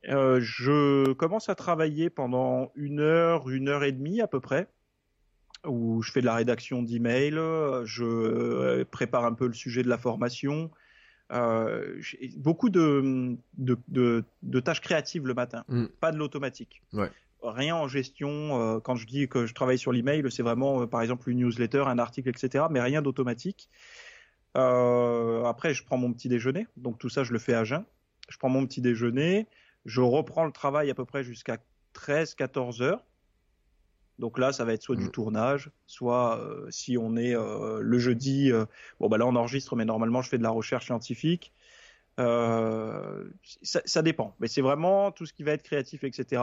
Euh, je commence à travailler pendant une heure, une heure et demie à peu près, où je fais de la rédaction d'emails, je euh, prépare un peu le sujet de la formation, euh, beaucoup de, de, de, de, tâches créatives le matin, mm. pas de l'automatique. Ouais. rien en gestion. quand je dis que je travaille sur l'email, c'est vraiment par exemple une newsletter, un article, etc. Mais rien d'automatique. après, je prends mon petit déjeuner, donc tout ça, je le fais à jeun. Je prends mon petit déjeuner, je reprends le travail à peu près jusqu'à 13-14 heures. Donc là, ça va être soit du mm. tournage, soit euh, si on est euh, le jeudi, euh, bon bah là on enregistre, mais normalement je fais de la recherche scientifique. Ça, ça, dépend, mais c'est vraiment tout ce qui va être créatif, etc.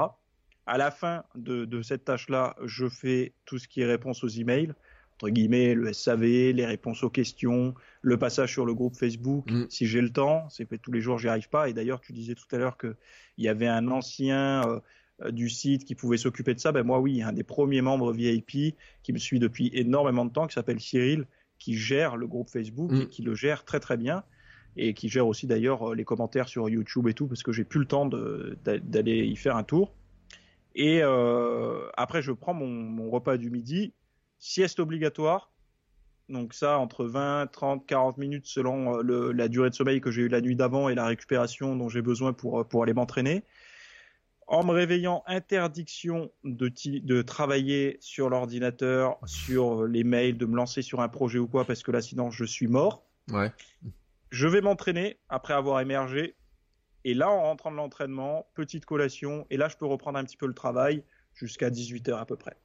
À la fin de, de cette tâche-là, je fais tout ce qui est réponse aux emails, entre guillemets, le SAV, les réponses aux questions, le passage sur le groupe Facebook, mm. si j'ai le temps. C'est tous les jours, j'y arrive pas. Et d'ailleurs, tu disais tout à l'heure que il y avait un ancien du site qui pouvait s'occuper de ça, ben moi oui, un des premiers membres VIP qui me suit depuis énormément de temps, qui s'appelle Cyril, qui gère le groupe Facebook et mm. qui le gère très très bien et qui gère aussi d'ailleurs euh, les commentaires sur YouTube et tout parce que j'ai plus le temps d'aller y faire un tour. Et euh, après, je prends mon, repas du midi, sieste obligatoire. Donc ça, entre 20, 30, 40 minutes selon la durée de sommeil que j'ai eu la nuit d'avant et la récupération dont j'ai besoin pour, pour aller m'entraîner en me réveillant, interdiction de, de travailler sur l'ordinateur, sur les mails, de me lancer sur un projet ou quoi, parce que là, sinon, je suis mort. Ouais. Je vais m'entraîner après avoir émergé. Et là, en rentrant de l'entraînement, petite collation. Et là, je peux reprendre un petit peu le travail jusqu'à 18h à peu près.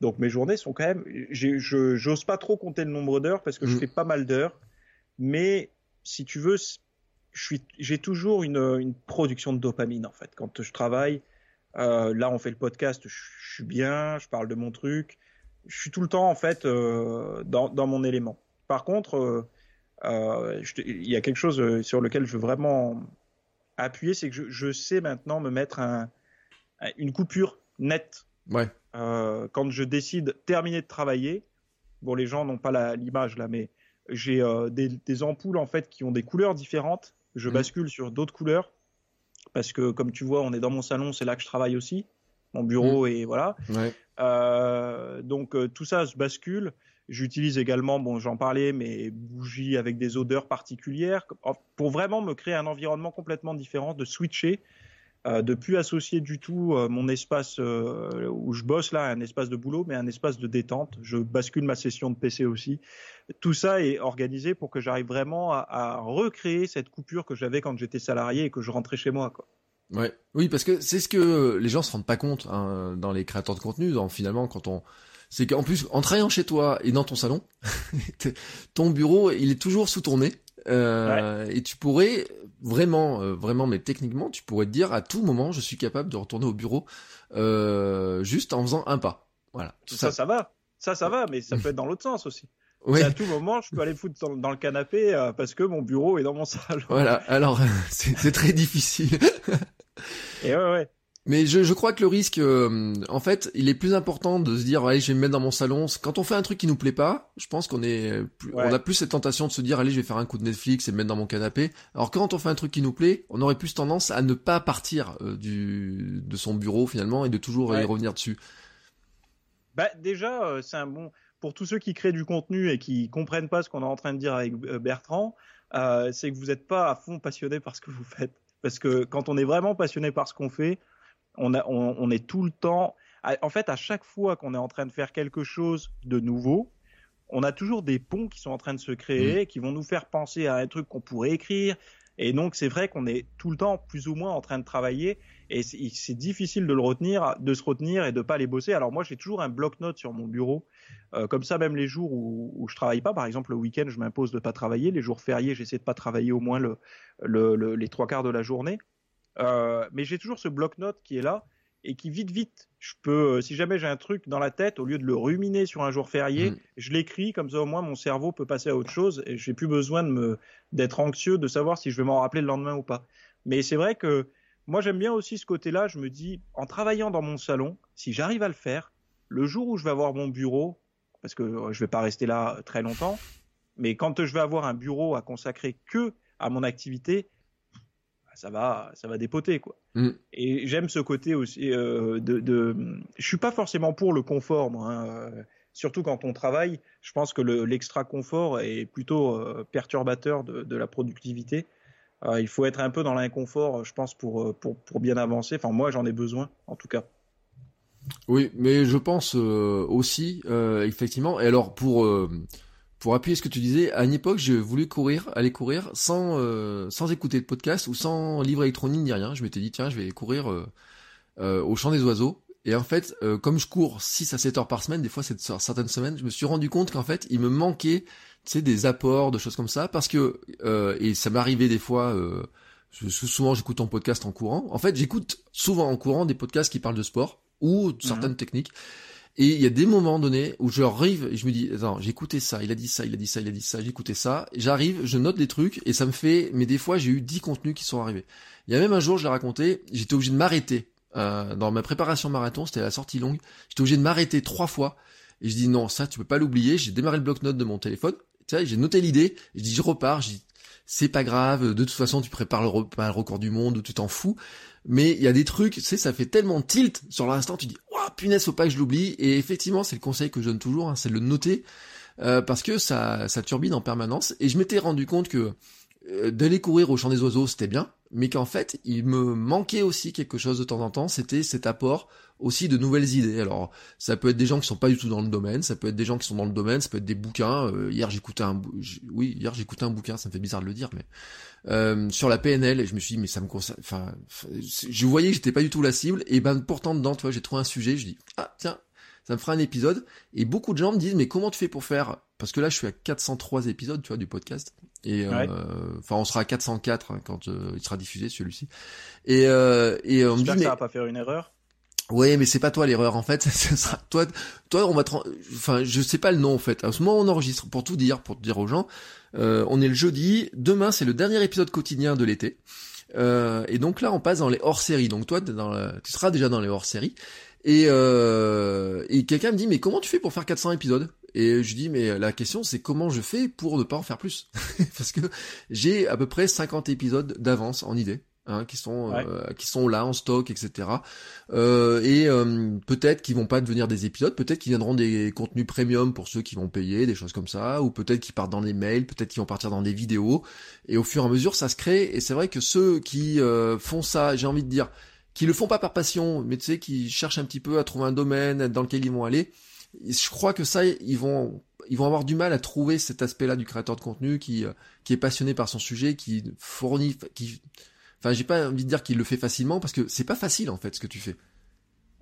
Donc mes journées sont quand même. Je j'ose pas trop compter le nombre d'heures parce que je mm. fais pas mal d'heures. Mais si tu veux, j'ai toujours une, une, production de dopamine en fait. Quand je travaille, euh, là on fait le podcast, je, suis bien, je parle de mon truc, je suis tout le temps en fait euh, dans, dans, mon élément. Par contre, euh, il y a quelque chose sur lequel je veux vraiment appuyer, c'est que je, je, sais maintenant me mettre un, une coupure nette. Ouais. Quand je décide terminer de travailler, bon les gens n'ont pas l'image là, mais j'ai des, des, ampoules en fait qui ont des couleurs différentes je mm. bascule sur d'autres couleurs parce que comme tu vois, on est dans mon salon, c'est là que je travaille aussi, mon bureau mm. et voilà. Euh, donc euh, tout ça se bascule. J'utilise également, bon, j'en parlais, mes bougies avec des odeurs particulières pour vraiment me créer un environnement complètement différent, de switcher euh, de plus associer du tout euh, mon espace euh, où je bosse là, un espace de boulot, mais un espace de détente. Je bascule ma session de PC aussi. Tout ça est organisé pour que j'arrive vraiment à, recréer cette coupure que j'avais quand j'étais salarié et que je rentrais chez moi. Quoi. Ouais, oui, parce que c'est ce que les gens se rendent pas compte hein, dans les créateurs de contenu. Dans, finalement, quand on c'est qu'en plus, en travaillant chez toi et dans ton salon, ton bureau, il est toujours sous ton nez. Euh, Et tu pourrais vraiment, euh, vraiment, mais techniquement, tu pourrais te dire à tout moment, je suis capable de retourner au bureau euh, juste en faisant un pas. Voilà. Ça, ça, va. Ça, ça va, mais ça peut être dans l'autre sens aussi. Oui. À tout moment, je peux aller foutre dans, le canapé euh, parce que mon bureau est dans mon salon. Voilà. Alors, c'est très difficile. Et ouais, ouais. Mais je, je, crois que le risque, euh, en fait, il est plus important de se dire, allez, je vais me mettre dans mon salon. Quand on fait un truc qui nous plaît pas, je pense qu'on est, on a plus cette tentation de se dire, allez, je vais faire un coup de Netflix et me mettre dans mon canapé. Alors quand on fait un truc qui nous plaît, on aurait plus tendance à ne pas partir euh, du, de son bureau finalement et de toujours y revenir dessus. Bah déjà, euh, c'est un bon pour tous ceux qui créent du contenu et qui comprennent pas ce qu'on est en train de dire avec Bertrand, c'est que vous n'êtes pas à fond passionné par ce que vous faites. Parce que quand on est vraiment passionné par ce qu'on fait, on, a, on, est tout le temps. En fait, à chaque fois qu'on est en train de faire quelque chose de nouveau, on a toujours des ponts qui sont en train de se créer, mmh. qui vont nous faire penser à un truc qu'on pourrait écrire. Et donc, c'est vrai qu'on est tout le temps plus ou moins en train de travailler. Et c'est difficile de le retenir, de se retenir et de pas aller bosser. Alors moi, j'ai toujours un bloc-notes sur mon bureau. Euh, comme ça, même les jours où, où je travaille pas, par exemple le week-end, je m'impose de pas travailler. Les jours fériés, j'essaie de pas travailler au moins le, le, les trois quarts de la journée. Euh, mais j'ai toujours ce bloc-notes qui est là et qui vite vite, je peux, euh, si jamais j'ai un truc dans la tête, au lieu de le ruminer sur un jour férié, mm. je l'écris comme ça au moins mon cerveau peut passer à autre chose et j'ai plus besoin de me d'être anxieux de savoir si je vais m'en rappeler le lendemain ou pas. Mais c'est vrai que moi j'aime bien aussi ce côté-là. Je me dis en travaillant dans mon salon, si j'arrive à le faire, le jour où je vais avoir mon bureau, parce que euh, je vais pas rester là très longtemps, mais quand je vais avoir un bureau à consacrer que à mon activité, ça va, ça va dépoter quoi. Mm. Et j'aime ce côté aussi euh, de, de, je suis pas forcément pour le confort, moi. Hein, euh, surtout quand on travaille, je pense que l'extra confort est plutôt euh, perturbateur de, de, la productivité. il faut être un peu dans l'inconfort, je pense, pour, pour, pour bien avancer. Enfin, moi, j'en ai besoin, en tout cas. Oui, mais je pense aussi, effectivement. Et alors pour pour appuyer ce que tu disais, à une époque, je voulais courir, aller courir sans sans écouter de podcast ou sans livre électronique ni rien. Je m'étais dit tiens, je vais courir au champ des oiseaux et en fait, euh, comme je cours 6 à 7 heures par semaine, des fois c'est certaines semaines, je me suis rendu compte qu'en fait, il me manquait, tu sais, des apports, de choses comme ça, parce que, euh, et ça m'arrivait des fois, euh, je, souvent j'écoute un podcast en courant. En fait, j'écoute souvent en courant des podcasts qui parlent de sport ou de certaines mhm. techniques. Et il y a des moments donnés où je arrive et je me dis, attends, j'ai écouté ça, il a dit ça, il a dit ça, il a dit ça, j'ai écouté ça. J'arrive, je note des trucs et ça me fait, mais des fois j'ai eu 10 contenus qui sont arrivés. Il y a même un jour, je l'ai raconté, j'étais obligé de m'arrêter euh, dans ma préparation marathon, c'était la sortie longue, j'étais obligé de m'arrêter trois fois. Et je dis non, ça tu peux pas l'oublier. J'ai démarré le bloc-notes de mon téléphone. Tu sais, j'ai noté l'idée. Je dis je repars. Je dis c'est pas grave. De toute façon, tu prépares le, le record du monde ou tu t'en fous. Mais il y a des trucs, tu sais, ça fait tellement tilt sur l'instant. Tu dis waouh punaise, faut pas que je l'oublie. Et effectivement, c'est le conseil que je donne toujours, hein, c'est de le noter euh, parce que ça ça turbine en permanence. Et je m'étais rendu compte que euh, d'aller courir au champ des oiseaux, c'était bien, mais qu'en fait, il me manquait aussi quelque chose de temps en temps, c'était cet apport aussi de nouvelles idées. Alors, ça peut être des gens qui sont pas du tout dans le domaine, ça peut être des gens qui sont dans le domaine, ça peut être des bouquins. Euh, hier, j'écoutais un, oui, hier j'écoutais un bouquin, ça me fait bizarre de le dire, mais euh, sur la PNL, et je me suis dit, mais ça me concerne. Enfin, je voyais que j'étais pas du tout la cible, et ben pourtant dedans, tu vois, j'ai trouvé un sujet, je dis, ah tiens, ça me fera un épisode. Et beaucoup de gens me disent, mais comment tu fais pour faire? Parce que là, je suis à 403 épisodes, tu vois, du podcast. Et euh, enfin, on sera à 404 hein, quand euh, il sera diffusé celui-ci. Et euh, et on me dit, mais... ça va pas faire une erreur. Oui, mais c'est pas toi l'erreur en fait. Ce sera toi. Toi, on va. Enfin, je sais pas le nom en fait. À ce moment, on enregistre pour tout dire, pour dire aux gens. Euh, on est le jeudi. Demain, c'est le dernier épisode quotidien de l'été. Euh, et donc là, on passe dans les hors-séries. Donc toi, dans tu seras déjà dans les hors-séries. Et, euh, et quelqu'un me dit, mais comment tu fais pour faire 400 épisodes? Et je dis, mais la question c'est comment je fais pour ne pas en faire plus Parce que j'ai à peu près 50 épisodes d'avance en idée. Hein, qui sont euh, qui sont là en stock, etc. Euh, et euh, peut-être qu'ils vont pas devenir des épisodes, peut-être qu'ils viendront des contenus premium pour ceux qui vont payer, des choses comme ça, ou peut-être qu'ils partent dans les mails, peut-être qu'ils vont partir dans des vidéos. Et au fur et à mesure, ça se crée. Et c'est vrai que ceux qui font ça, j'ai envie de dire, qui le font pas par passion, mais tu sais, qui cherchent un petit peu à trouver un domaine dans lequel ils vont aller, je crois que ça, ils vont, ils vont avoir du mal à trouver cet aspect-là du créateur de contenu qui, euh, qui est passionné par son sujet, qui fournit, qui, enfin, j'ai pas envie de dire qu'il le fait facilement parce que c'est pas facile en fait ce que tu fais.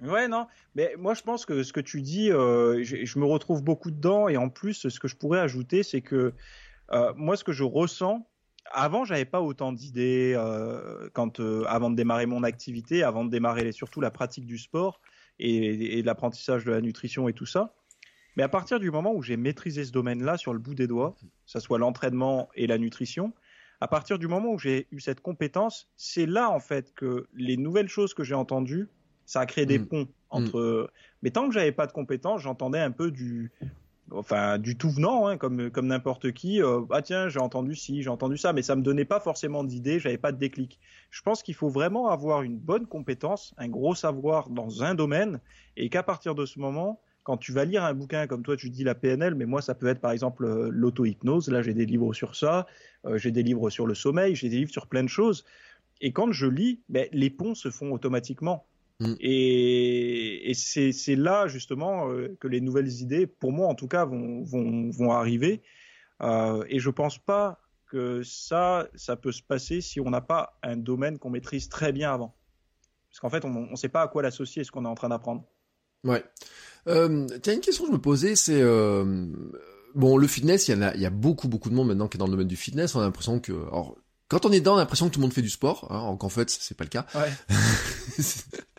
Ouais, non, mais moi je pense que ce que tu dis, euh, je, me retrouve beaucoup dedans et en plus, ce que je pourrais ajouter, c'est que euh, moi, ce que je ressens, avant, j'avais pas autant d'idées quand avant de démarrer mon activité, avant de démarrer surtout la pratique du sport et, et l'apprentissage de la nutrition et tout ça. Mais à partir du moment où j'ai maîtrisé ce domaine-là sur le bout des doigts, que ce soit l'entraînement et la nutrition, à partir du moment où j'ai eu cette compétence, c'est là en fait que les nouvelles choses que j'ai entendues, ça a créé des mmh. ponts entre. Mmh. Mais tant que j'avais pas de compétences, j'entendais un peu du enfin du tout venant, hein, comme n'importe qui. Euh, ah tiens, j'ai entendu ci, j'ai entendu ça, mais ça me donnait pas forcément d'idées, j'avais pas de déclic. Je pense qu'il faut vraiment avoir une bonne compétence, un gros savoir dans un domaine, et qu'à partir de ce moment, quand tu vas lire un bouquin comme toi, tu dis la PNL, mais moi ça peut être par exemple euh, l'auto-hypnose. Là, j'ai des livres sur ça, euh, j'ai des livres sur le sommeil, j'ai des livres sur plein de choses. Et quand je lis, ben, les ponts se font automatiquement. Mm. Et, c'est là justement euh, que les nouvelles idées, pour moi en tout cas, vont, vont, vont arriver. Euh, et je pense pas que ça, ça peut se passer si on n'a pas un domaine qu'on maîtrise très bien avant. Parce qu'en fait, on ne sait pas à quoi l'associer, ce qu'on est en train d'apprendre. Ouais. Euh, tiens, une question que je me posais, c'est euh, bon, le fitness, il y, a, il y a beaucoup, beaucoup de monde maintenant qui est dans le domaine du fitness. On a l'impression que, alors, quand on est dedans, on a l'impression que tout le monde fait du sport, hein, qu'en fait, c'est pas le cas. Ouais.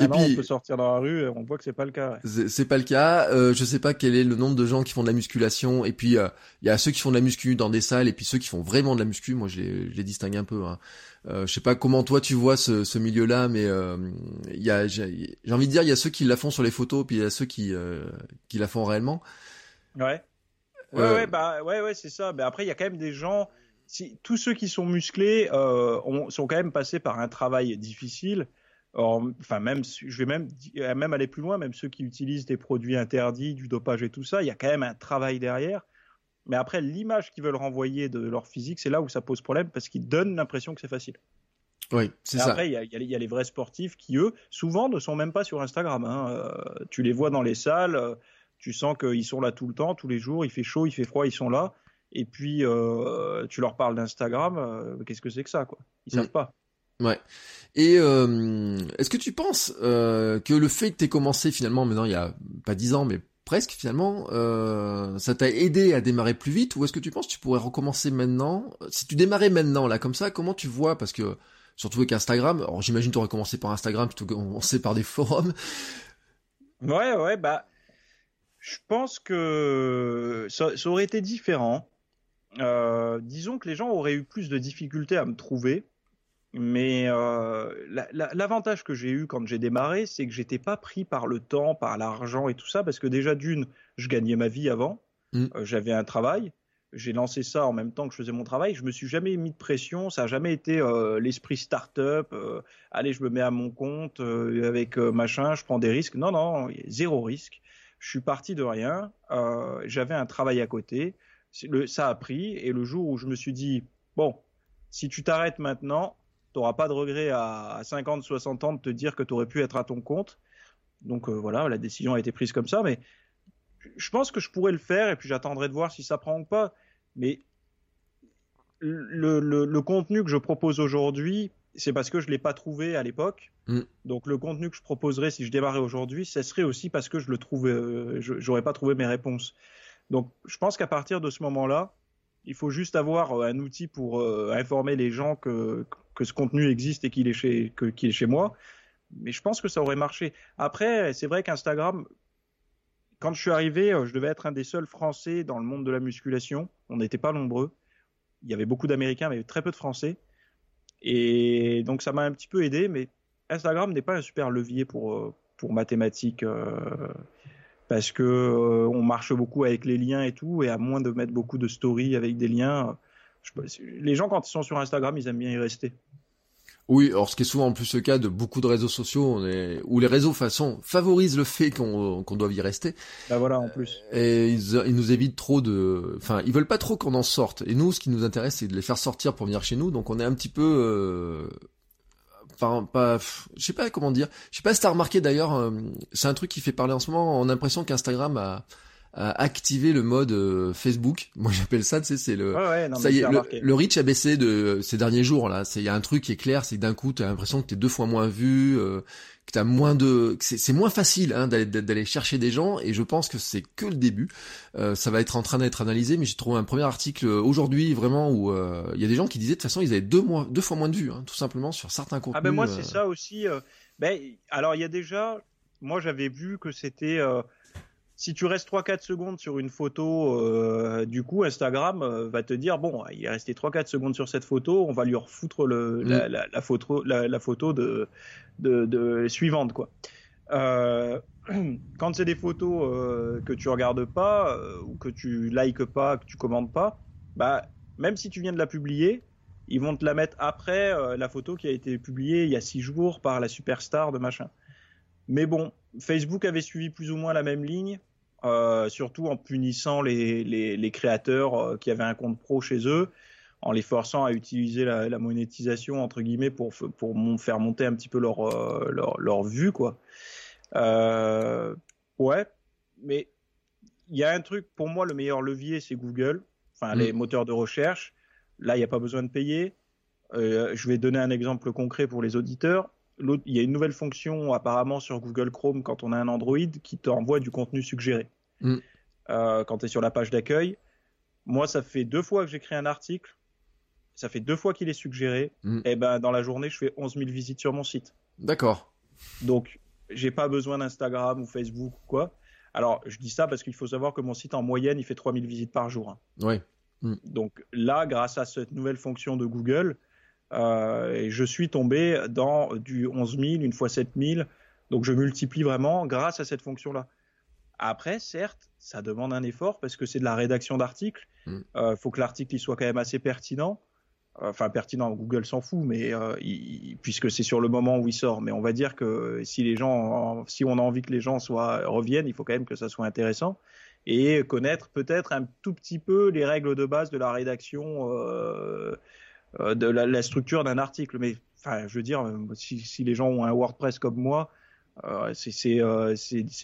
Et puis, on peut sortir dans la rue et on voit que c'est pas le cas. C'est pas le cas. Euh, je sais pas quel est le nombre de gens qui font de la musculation. Et puis euh, il y a ceux qui font de la muscu dans des salles et puis ceux qui font vraiment de la muscu. Moi, je les, je les distingue un peu. Hein. Euh, je sais pas comment toi tu vois ce, ce milieu-là, mais euh, il y a, j'ai envie de dire, il y a ceux qui la font sur les photos, puis il y a ceux qui euh, qui la font réellement. Ouais. Ouais, ouais, bah ouais, ouais, c'est ça. Mais après, il y a quand même des gens. Si, tous ceux qui sont musclés ont, sont quand même passés par un travail difficile enfin même, je vais même euh, même aller plus loin, même ceux qui utilisent des produits interdits, du dopage et tout ça, il y a quand même un travail derrière. Mais après, l'image qu'ils veulent renvoyer de leur physique, c'est là où ça pose problème parce qu'ils donnent l'impression que c'est facile. Oui, c'est ça. Après, il y a, les vrais sportifs qui, eux, souvent ne sont même pas sur Instagram. Hein. tu les vois dans les salles, tu sens qu'ils sont là tout le temps, tous les jours, il fait chaud, il fait froid, ils sont là. Et puis, tu leur parles d'Instagram, qu'est-ce que c'est que ça, quoi? Ils savent mm. pas. Ouais. Et euh, est-ce que tu penses euh, que le fait que tu commencé finalement maintenant il y a pas dix ans mais presque finalement euh, ça t'a aidé à démarrer plus vite ou est-ce que tu penses que tu pourrais recommencer maintenant? Si tu démarrais maintenant là comme ça, comment tu vois? Parce que surtout avec Instagram, alors j'imagine tu aurais commencé par Instagram plutôt que commencer par des forums. Ouais ouais bah je pense que ça, ça aurait été différent. Euh, disons que les gens auraient eu plus de difficultés à me trouver mais euh, l'avantage que j'ai eu quand j'ai démarré, c'est que j'étais pas pris par le temps, par l'argent et tout ça, parce que déjà d'une, je gagnais ma vie avant, mm. euh, j'avais un travail, j'ai lancé ça en même temps que je faisais mon travail, je me suis jamais mis de pression, ça a jamais été euh, l'esprit start-up, allez je me mets à mon compte avec machin, je prends des risques. Non non, zéro risque. Je suis parti de rien, j'avais un travail à côté, le, ça a pris. Et le jour où je me suis dit bon, si tu t'arrêtes maintenant, tu n'auras pas de regret à, 50, 60 ans de te dire que tu aurais pu être à ton compte. Donc euh, voilà, la décision a été prise comme ça, mais je pense que je pourrais le faire et puis j'attendrai de voir si ça prend ou pas. Mais le, contenu que je propose aujourd'hui, c'est parce que je l'ai pas trouvé à l'époque. Mm. Donc le contenu que je proposerais si je démarrais aujourd'hui, ce serait aussi parce que je le trouvais, euh, j'aurais pas trouvé mes réponses. Donc je pense qu'à partir de ce moment-là, il faut juste avoir euh, un outil pour informer les gens que, que ce contenu existe et qu'il est chez moi. Mais je pense que ça aurait marché. Après, c'est vrai qu'Instagram, quand je suis arrivé, euh, je devais être un des seuls Français dans le monde de la musculation. On n'était pas nombreux. Il y avait beaucoup d'Américains, mais très peu de Français. Et donc ça m'a un petit peu aidé, mais Instagram n'est pas un super levier pour euh, pour mathématiques euh, parce que on marche beaucoup avec les liens et tout, et à moins de mettre beaucoup de stories avec des liens, les gens quand ils sont sur Instagram, ils aiment bien y rester. Oui, alors ce qui est souvent en plus le cas de beaucoup de réseaux sociaux, où les réseaux façon favorisent le fait qu'on qu'on doive y rester. Bah voilà, en plus. Et ils, nous évitent trop de, enfin, ils veulent pas trop qu'on en sorte. Et nous, ce qui nous intéresse, c'est de les faire sortir pour venir chez nous. Donc on est un petit peu, euh, enfin, pas, je sais pas comment dire. Je sais pas si t'as remarqué d'ailleurs, euh, c'est un truc qui fait parler en ce moment. On a l'impression qu'Instagram a activer le mode euh, Facebook. Moi j'appelle ça, tu sais, c'est le, ça y est, le, reach a baissé de ces derniers jours là. C'est il y a un truc qui est clair, c'est que d'un coup t'as l'impression que t'es deux fois moins vu, euh, que t'as moins de, c'est moins facile hein, d'aller chercher des gens. Et je pense que c'est que le début. Euh, ça va être en train d'être analysé, mais j'ai trouvé un premier article aujourd'hui vraiment où il y a des gens qui disaient de toute façon ils avaient deux mois, deux fois moins de vues, hein, tout simplement sur certains contenus. Ah ben moi c'est ça aussi. ben alors il y a déjà, moi j'avais vu que c'était si tu restes 3-4 secondes sur une photo, euh, du coup, Instagram euh, va te dire bon, il est resté 3-4 secondes sur cette photo, on va lui refoutre le, mm. la, la, photo, la, photo de, de, de, suivante, quoi. Euh, quand c'est des photos euh, que tu regardes pas ou que tu likes pas, que tu commentes pas, bah même si tu viens de la publier, ils vont te la mettre après la photo qui a été publiée il y a 6 jours par la superstar de machin. Mais bon, Facebook avait suivi plus ou moins la même ligne. Euh, surtout en punissant les, les, les créateurs euh, qui avaient un compte pro chez eux, en les forçant à utiliser la, la monétisation entre guillemets pour pour faire monter un petit peu leur euh, leur, leur vue quoi. Ouais, mais il y a un truc pour moi le meilleur levier c'est Google, enfin les mm. moteurs de recherche. Là il n'y a pas besoin de payer. Je vais donner un exemple concret pour les auditeurs il y a une nouvelle fonction apparemment sur Google Chrome quand on a un Android qui t'envoie du contenu suggéré. Mm. Euh, quand tu es sur la page d'accueil. Moi, ça fait deux fois que j'écris un article, ça fait deux fois qu'il est suggéré, mm. et ben dans la journée, je fais 11 000 visites sur mon site. D'accord. Donc, j'ai pas besoin d'Instagram ou Facebook ou quoi. Alors, je dis ça parce qu'il faut savoir que mon site, en moyenne, il fait 3000 visites par jour. Hein. Oui. Mm. Donc là, grâce à cette nouvelle fonction de Google, euh, et je suis tombé dans du 11 000, une fois 7 000. Donc je multiplie vraiment grâce à cette fonction-là. Après, certes, ça demande un effort parce que c'est de la rédaction d'articles. Il mm. euh, faut que l'article soit quand même assez pertinent. Enfin, pertinent, Google s'en fout, mais euh, puisque c'est sur le moment où il sort. Mais on va dire que si les gens, si on a envie que les gens soient reviennent, il faut quand même que ça soit intéressant et connaître peut-être un tout petit peu les règles de base de la rédaction. Euh, de la, structure d'un article. Mais enfin, je veux dire, si, si, les gens ont un WordPress comme moi, euh, c'est euh,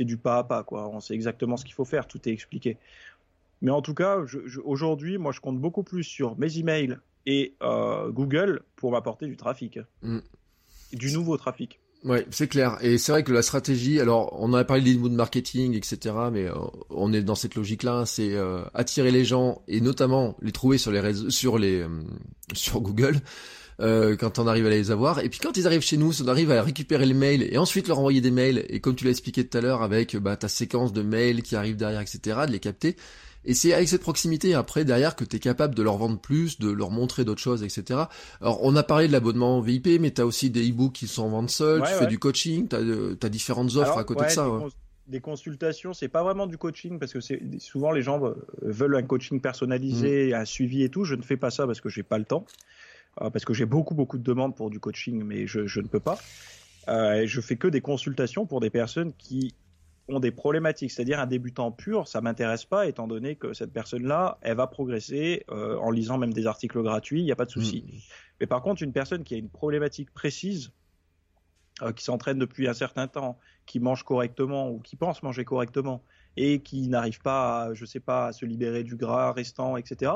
du pas à pas, quoi. On sait exactement ce qu'il faut faire, tout est expliqué. Mais en tout cas, aujourd'hui, moi, je compte beaucoup plus sur mes emails et euh, Google pour m'apporter du trafic, mm. du nouveau trafic. Ouais, c'est clair. Et c'est vrai que la stratégie, alors on en a parlé d'inbound marketing, etc. Mais euh, on est dans cette logique-là, c'est euh, attirer les gens et notamment les trouver sur les réseaux, sur les, euh, sur Google. quand on arrive à les avoir. Et puis quand ils arrivent chez nous, on arrive à récupérer les mails et ensuite leur envoyer des mails. Et comme tu l'as expliqué tout à l'heure avec bah, ta séquence de mails qui arrivent derrière, etc., de les capter. Et c'est avec cette proximité après derrière que tu es capable de leur vendre plus, de leur montrer d'autres choses, etc. Alors on a parlé de l'abonnement VIP, mais tu as aussi des e-books qui sont vendus seuls, tu fais du coaching, tu as, euh, différentes offres à côté de ça. Des, consultations, c'est pas vraiment du coaching parce que souvent les gens euh, veulent un coaching personnalisé, mm. un suivi et tout. Je ne fais pas ça parce que j'ai pas le temps, euh, parce que j'ai beaucoup beaucoup de demandes pour du coaching, mais je, je ne peux pas. Euh, je fais que des consultations pour des personnes qui ont des problématiques, c'est-à-dire un débutant pur, ça m'intéresse pas, étant donné que cette personne-là, elle va progresser euh, en lisant même des articles gratuits, il n'y a pas de souci. Mmh. Mais par contre, une personne qui a une problématique précise, euh, qui s'entraîne depuis un certain temps, qui mange correctement ou qui pense manger correctement et qui n'arrive pas, à, je sais pas, à se libérer du gras restant, etc.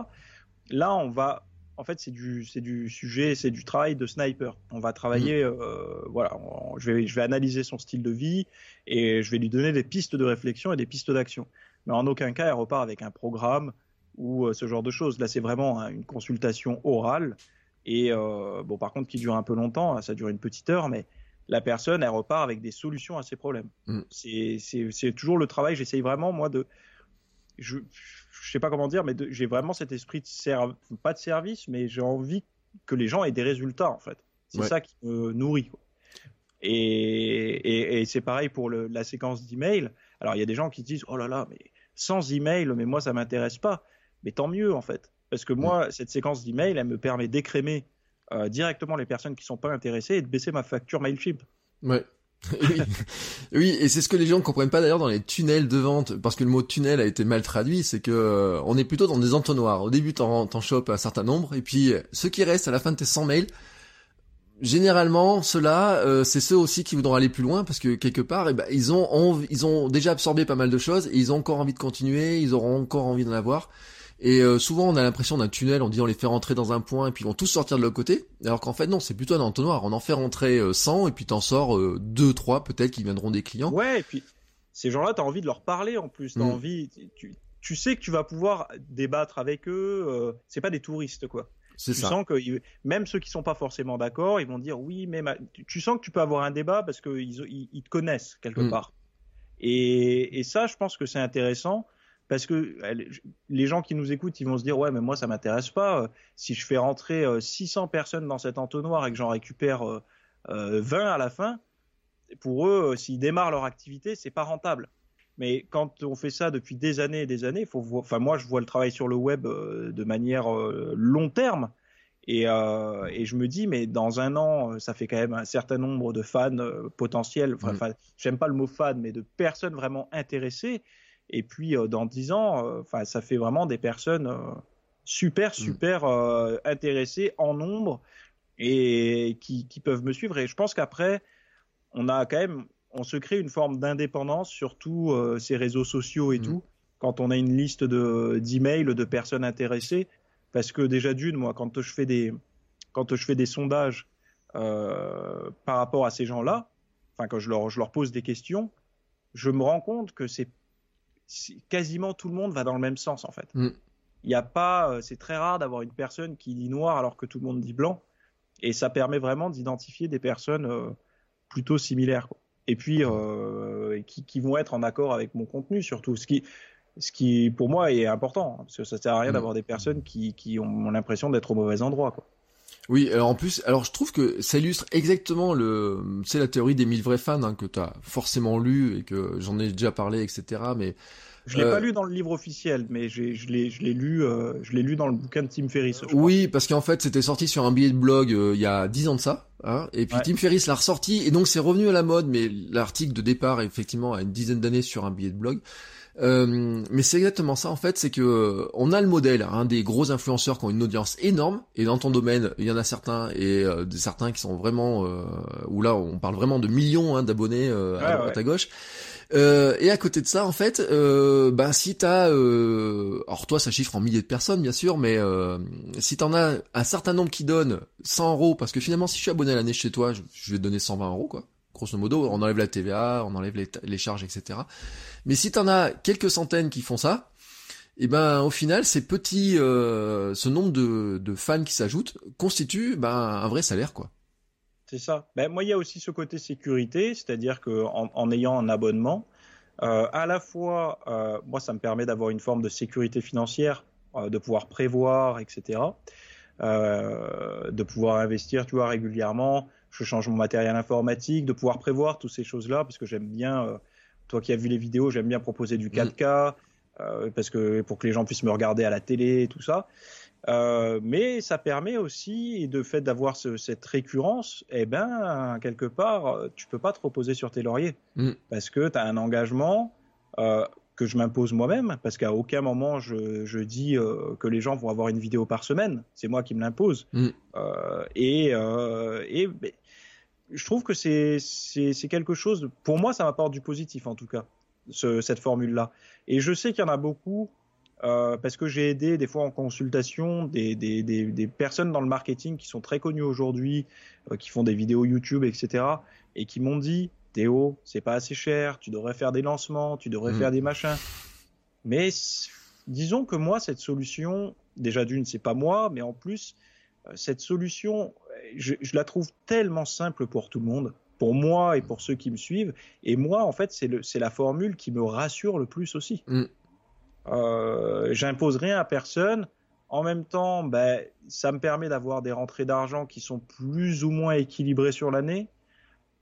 Là, on va en fait, c'est du, c'est du sujet, c'est du travail de sniper. On va travailler, mm. euh, voilà, je vais, je vais analyser son style de vie et je vais lui donner des pistes de réflexion et des pistes d'action. Mais en aucun cas, elle repart avec un programme ou euh, ce genre de choses. Là, c'est vraiment hein, une consultation orale et euh, bon, par contre, qui dure un peu longtemps, hein, ça dure une petite heure, mais la personne, elle repart avec des solutions à ses problèmes. Mm. C'est, c'est, c'est toujours le travail. J'essaye vraiment moi de, je, je sais pas comment dire, mais j'ai vraiment cet esprit de service, pas de service, mais j'ai envie que les gens aient des résultats en fait. C'est ça qui me nourrit. Et, et, c'est pareil pour le, la séquence d'email. Alors il y a des gens qui disent oh là là, mais sans email, mais moi ça m'intéresse pas. Mais tant mieux en fait, parce que moi cette séquence d'email, elle me permet d'écrémer euh, directement les personnes qui sont pas intéressées et de baisser ma facture Mailchimp. Ouais, oui. oui, et c'est ce que les gens ne comprennent pas d'ailleurs dans les tunnels de vente, parce que le mot tunnel a été mal traduit, c'est que euh, on est plutôt dans des entonnoirs. Au début, t'en, t'en chopes un certain nombre, et puis ceux qui restent à la fin de tes 100 mails, généralement, ceux-là, euh, c'est ceux aussi qui voudront aller plus loin, parce que quelque part, eh ben, ils ont, ils ont déjà absorbé pas mal de choses, et ils ont encore envie de continuer, ils auront encore envie d'en avoir. Et euh, souvent, on a l'impression d'un tunnel, on dit on les fait rentrer dans un point et puis ils vont tous sortir de l'autre côté. Alors qu'en fait, non, c'est plutôt un entonnoir. On en fait rentrer 100 euh, et puis t'en sors euh, 2, 3 peut-être qui viendront des clients. Ouais, et puis ces gens-là, t'as envie de leur parler en plus. T'as mm. envie, tu, tu, sais que tu vas pouvoir débattre avec eux. Euh, c'est pas des touristes, quoi. Tu ça. sens que même ceux qui sont pas forcément d'accord, ils vont dire oui, mais tu sens que tu peux avoir un débat parce qu'ils ils, ils te connaissent quelque mm. part. Et, et ça, je pense que c'est intéressant parce que les gens qui nous écoutent, ils vont se dire ouais mais moi ça m'intéresse pas. Euh, si je fais rentrer 600 euh, personnes dans cet entonnoir et que j'en récupère 20 euh, à la fin, pour eux, s'ils démarrent leur activité, c'est pas rentable. Mais quand on fait ça depuis des années et des années, faut enfin moi je vois le travail sur le web de manière long terme et, et, je me dis mais dans un an ça fait quand même un certain nombre de fans potentiels. Enfin, mmh. j'aime pas le mot fan, mais de personnes vraiment intéressées. Et puis euh, dans dix ans, euh, enfin ça fait vraiment des personnes euh, super mm. super intéressées en nombre et qui, qui, peuvent me suivre. Et je pense qu'après, on a quand même, on se crée une forme d'indépendance sur tous ces réseaux sociaux et mm. tout. Quand on a une liste de d'emails de personnes intéressées, parce que déjà d'une, moi, quand je fais des quand je fais des sondages euh, par rapport à ces gens-là, enfin quand je leur je leur pose des questions, je me rends compte que c'est quasiment tout le monde va dans le même sens en fait. Mm. Il n'y a pas, euh, c'est très rare d'avoir une personne qui dit noir alors que tout le monde dit blanc, et ça permet vraiment d'identifier des personnes euh, plutôt similaires. Et puis euh, qui, qui, vont être en accord avec mon contenu surtout, ce qui, ce qui pour moi est important, hein, parce que ça sert à rien mm. d'avoir des personnes qui, qui ont l'impression d'être au mauvais endroit. Quoi. Oui, alors en plus, alors je trouve que ça illustre exactement le, c'est la théorie des mille vrais fans hein, que tu as forcément lu et que j'en ai déjà parlé, etc. Mais je l'ai pas euh, lu dans le livre officiel, mais je l'ai, je l'ai lu, euh, je l'ai lu dans le bouquin de Tim Ferriss. oui, parce qu'en fait, c'était sorti sur un billet de blog euh, il y a dix ans de ça, hein, et puis Tim Ferriss l'a ressorti, et donc c'est revenu à la mode, mais l'article de départ, effectivement, a une dizaine d'années sur un billet de blog. Euh, mais c'est exactement ça en fait, c'est que euh, on a le modèle, hein, des gros influenceurs qui ont une audience énorme, et dans ton domaine, il y en a certains et euh, des certains qui sont vraiment, euh, où là on parle vraiment de millions hein, d'abonnés euh, à droite à gauche. Euh, et à côté de ça, en fait, euh, ben si t'as, euh, alors toi ça chiffre en milliers de personnes bien sûr, mais euh, si t'en as un certain nombre qui donnent 100 euros, parce que finalement si je suis abonné à l'année chez toi, je, je vais te donner 120 euros quoi. Grosso modo, on enlève la TVA, on enlève les, les charges, etc. Mais si t'en as quelques centaines qui font ça, et eh ben au final, ces petits, euh, ce nombre de, fans qui s'ajoutent constitue ben un vrai salaire quoi. C'est ça. Ben, moi, il y a aussi ce côté sécurité, c'est-à-dire que en, ayant un abonnement, euh, à la fois, euh, moi, ça me permet d'avoir une forme de sécurité financière, de pouvoir prévoir, etc., de pouvoir investir, tu vois, régulièrement. Je change mon matériel informatique, de pouvoir prévoir toutes ces choses-là, parce que j'aime bien. Euh, toi qui as vu les vidéos, j'aime bien proposer du 4K, mmh. parce que pour que les gens puissent me regarder à la télé et tout ça. Euh, mais ça permet aussi, de fait d'avoir ce, cette récurrence, eh ben, quelque part, tu peux pas te reposer sur tes lauriers. Mm. Parce que tu as un engagement euh, que je m'impose moi-même, parce qu'à aucun moment je, je dis euh, que les gens vont avoir une vidéo par semaine. C'est moi qui me l'impose. Mm. Euh, et, euh, et je trouve que c'est quelque chose, pour moi, ça m'apporte du positif en tout cas, ce, cette formule-là. Et je sais qu'il y en a beaucoup euh, parce que j'ai aidé des fois en consultation des, des, des, des, personnes dans le marketing qui sont très connues aujourd'hui, euh, qui font des vidéos YouTube, etc. et qui m'ont dit Théo, c'est pas assez cher, tu devrais faire des lancements, tu devrais mmh. faire des machins. Mais disons que moi, cette solution, déjà d'une, c'est pas moi, mais en plus, euh, cette solution, je, je, la trouve tellement simple pour tout le monde, pour moi et pour ceux qui me suivent. Et moi, en fait, c'est la formule qui me rassure le plus aussi. Mmh. Euh, J'impose rien à personne. En même temps, ben, ça me permet d'avoir des rentrées d'argent qui sont plus ou moins équilibrées sur l'année,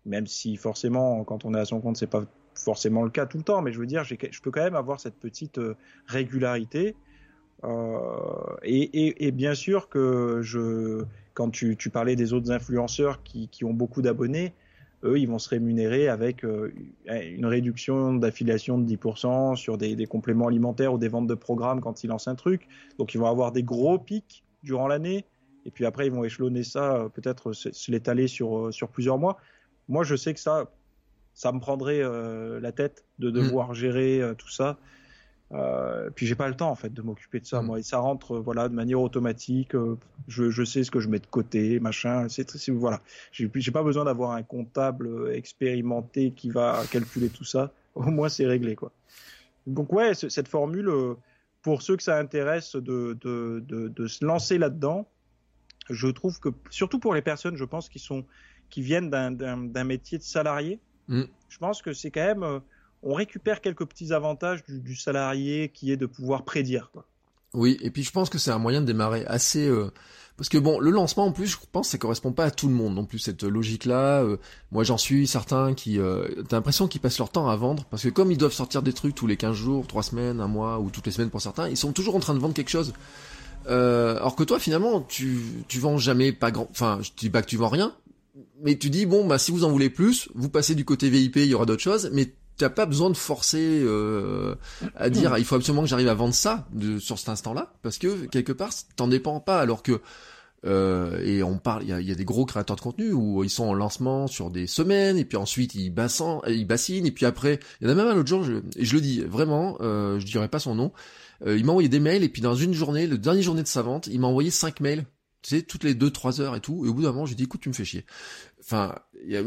même si forcément, quand on est à son compte, c'est pas forcément le cas tout le temps. Mais je veux dire, je peux quand même avoir cette petite euh, régularité. Euh, et, et, et, bien sûr que je, quand tu, tu parlais des autres influenceurs qui, qui ont beaucoup d'abonnés, eux, ils vont se rémunérer avec euh, une réduction d'affiliation de 10% sur des, des, compléments alimentaires ou des ventes de programmes quand ils lancent un truc. Donc, ils vont avoir des gros pics durant l'année. Et puis après, ils vont échelonner ça, euh, peut-être se l'étaler sur, euh, sur plusieurs mois. Moi, je sais que ça, ça me prendrait euh, la tête de devoir mmh. gérer euh, tout ça. Euh, puis j'ai pas le temps en fait de m'occuper de ça. Mmh. Moi, et ça rentre voilà de manière automatique. Euh, je, je, sais ce que je mets de côté, machin. C'est voilà. J'ai pas besoin d'avoir un comptable expérimenté qui va calculer tout ça. Au moins c'est réglé quoi. Donc ouais, cette formule euh, pour ceux que ça intéresse de de, de, de se lancer là-dedans, je trouve que surtout pour les personnes, je pense qui sont qui viennent d'un métier de salarié, mmh. je pense que c'est quand même on récupère quelques petits avantages du, salarié qui est de pouvoir prédire. Oui, et puis je pense que c'est un moyen de démarrer assez... Euh... Parce que bon, le lancement en plus, je pense, ça correspond pas à tout le monde non plus cette logique-là. Euh, moi, j'en suis certains qui, euh, t'as l'impression qu'ils passent leur temps à vendre parce que comme ils doivent sortir des trucs tous les 15 jours, 3 semaines, un mois ou toutes les semaines pour certains, ils sont toujours en train de vendre quelque chose. Euh, alors que toi, finalement, tu tu vends jamais pas grand. Enfin, je dis pas que tu vends rien, mais tu dis bon, bah si vous en voulez plus, vous passez du côté VIP, il y aura d'autres choses, mais t'as pas besoin de forcer euh, à dire il faut absolument que j'arrive à vendre ça sur cet instant-là parce que quelque part t'en dépends pas alors que euh, et on parle il y a, y a, des gros créateurs de contenu où ils sont en lancement sur des semaines et puis ensuite ils ils bassinent et puis après il y en a même un autre jour je, et je le dis vraiment euh, je dirais pas son nom euh, il m'a envoyé des mails et puis dans une journée le dernier journée de sa vente il m'a envoyé cinq mails tu sais, toutes les deux trois heures et tout, et au bout d'un moment, j'ai dit, écoute, tu me fais chier. Enfin,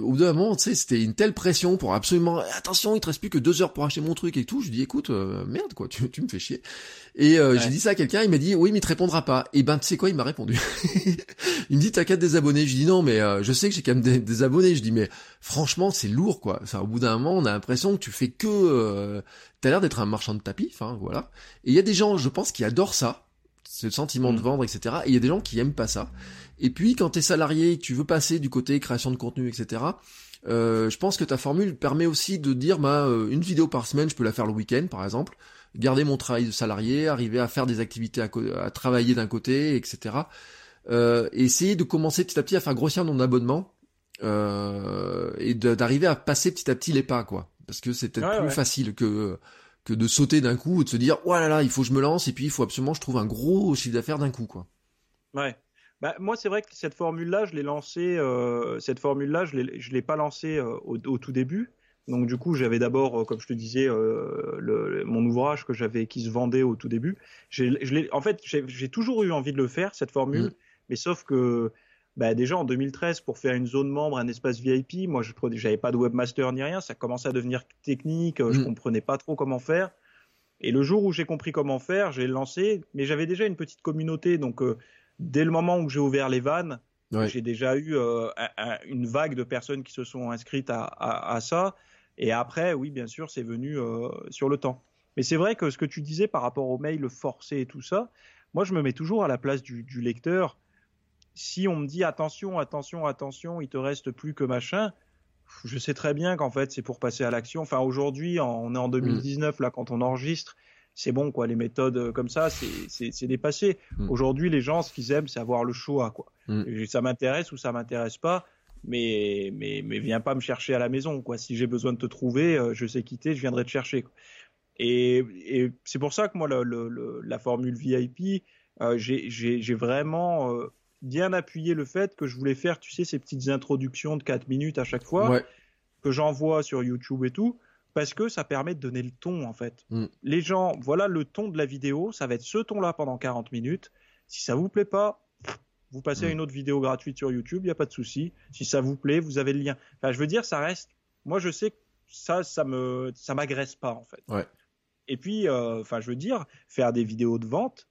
au bout d'un moment, tu sais, c'était une telle pression pour absolument, attention, il te reste plus que deux heures pour acheter mon truc et tout. Je dis, écoute, euh, merde, quoi, tu, tu me fais chier. Et euh, ouais. j'ai dit ça à quelqu'un, il m'a dit, oui, mais il te répondra pas. Et ben, tu sais quoi, il m'a répondu. il me dit, t'as qu'à des abonnés. Je dis, non, mais euh, je sais que j'ai quand même des, des, abonnés. Je dis, mais franchement, c'est lourd, quoi. Enfin, au bout d'un moment, on a l'impression que tu fais que, euh, t'as l'air d'être un marchand de tapis, enfin, voilà. Et il y a des gens, je pense, qui adorent ça ce sentiment de vendre, etc. Et il y a des gens qui aiment pas ça. Et puis quand t'es salarié, tu veux passer du côté création de contenu, etc. Euh, je pense que ta formule permet aussi de dire, bah, euh, une vidéo par semaine, je peux la faire le week-end, par exemple, garder mon travail de salarié, arriver à faire des activités à, à travailler d'un côté, etc. Euh, et essayer de commencer petit à petit à faire grossir mon abonnement euh, et d'arriver à passer petit à petit les pas, quoi. Parce que c'est peut-être ouais, plus ouais. facile que que de sauter d'un coup ou de se dire oh là là il faut que je me lance et puis il faut absolument que je trouve un gros chiffre d'affaires d'un coup quoi. Ouais. Bah, moi c'est vrai que cette formule là je l'ai lancée euh, cette formule là je l'ai je l'ai pas lancée euh, au, au, tout début. Donc du coup j'avais d'abord euh, comme je te disais euh, le, mon ouvrage que j'avais qui se vendait au tout début. Je l'ai en fait j'ai toujours eu envie de le faire cette formule mmh. mais sauf que bah déjà en 2013 pour faire une zone membre, un espace VIP, moi je j'avais pas de webmaster ni rien, ça commençait à devenir technique, mmh. je comprenais pas trop comment faire. Et le jour où j'ai compris comment faire, j'ai lancé, mais j'avais déjà une petite communauté, donc euh, dès le moment où j'ai ouvert les vannes, ouais. j'ai déjà eu euh, un, une vague de personnes qui se sont inscrites à, à, à ça. Et après, oui, bien sûr, c'est venu euh, sur le temps. Mais c'est vrai que ce que tu disais par rapport aux mails forcés et tout ça, moi je me mets toujours à la place du, du lecteur si on me dit attention, attention, attention, il te reste plus que machin, je sais très bien qu'en fait c'est pour passer à l'action. Enfin aujourd'hui, on est en 2019 mmh. là quand on enregistre, c'est bon quoi. Les méthodes euh, comme ça, c'est dépassé. Mmh. Aujourd'hui, les gens ce qu'ils aiment, c'est avoir le choix quoi. Mmh. Ça m'intéresse ou ça m'intéresse pas. Mais, mais, mais viens pas me chercher à la maison, quoi. Si j'ai besoin de te trouver, euh, je sais quitter, je viendrai te chercher. Quoi. Et, et c'est pour ça que moi, le, le, la formule VIP, euh, j'ai vraiment euh, bien appuyé le fait que je voulais faire, tu sais, ces petites introductions de 4 minutes à chaque fois, ouais. que j'envoie sur YouTube et tout, parce que ça permet de donner le ton, en fait. Mm. Les gens, voilà le ton de la vidéo, ça va être ce ton-là pendant 40 minutes. Si ça vous plaît pas, vous passez mm. à une autre vidéo gratuite sur YouTube, il n'y a pas de souci. Si ça vous plaît, vous avez le lien. Enfin, je veux dire, ça reste. Moi, je sais que ça, ça me, ça m'agresse pas, en fait. Ouais. Et puis, euh, enfin, je veux dire, faire des vidéos de vente,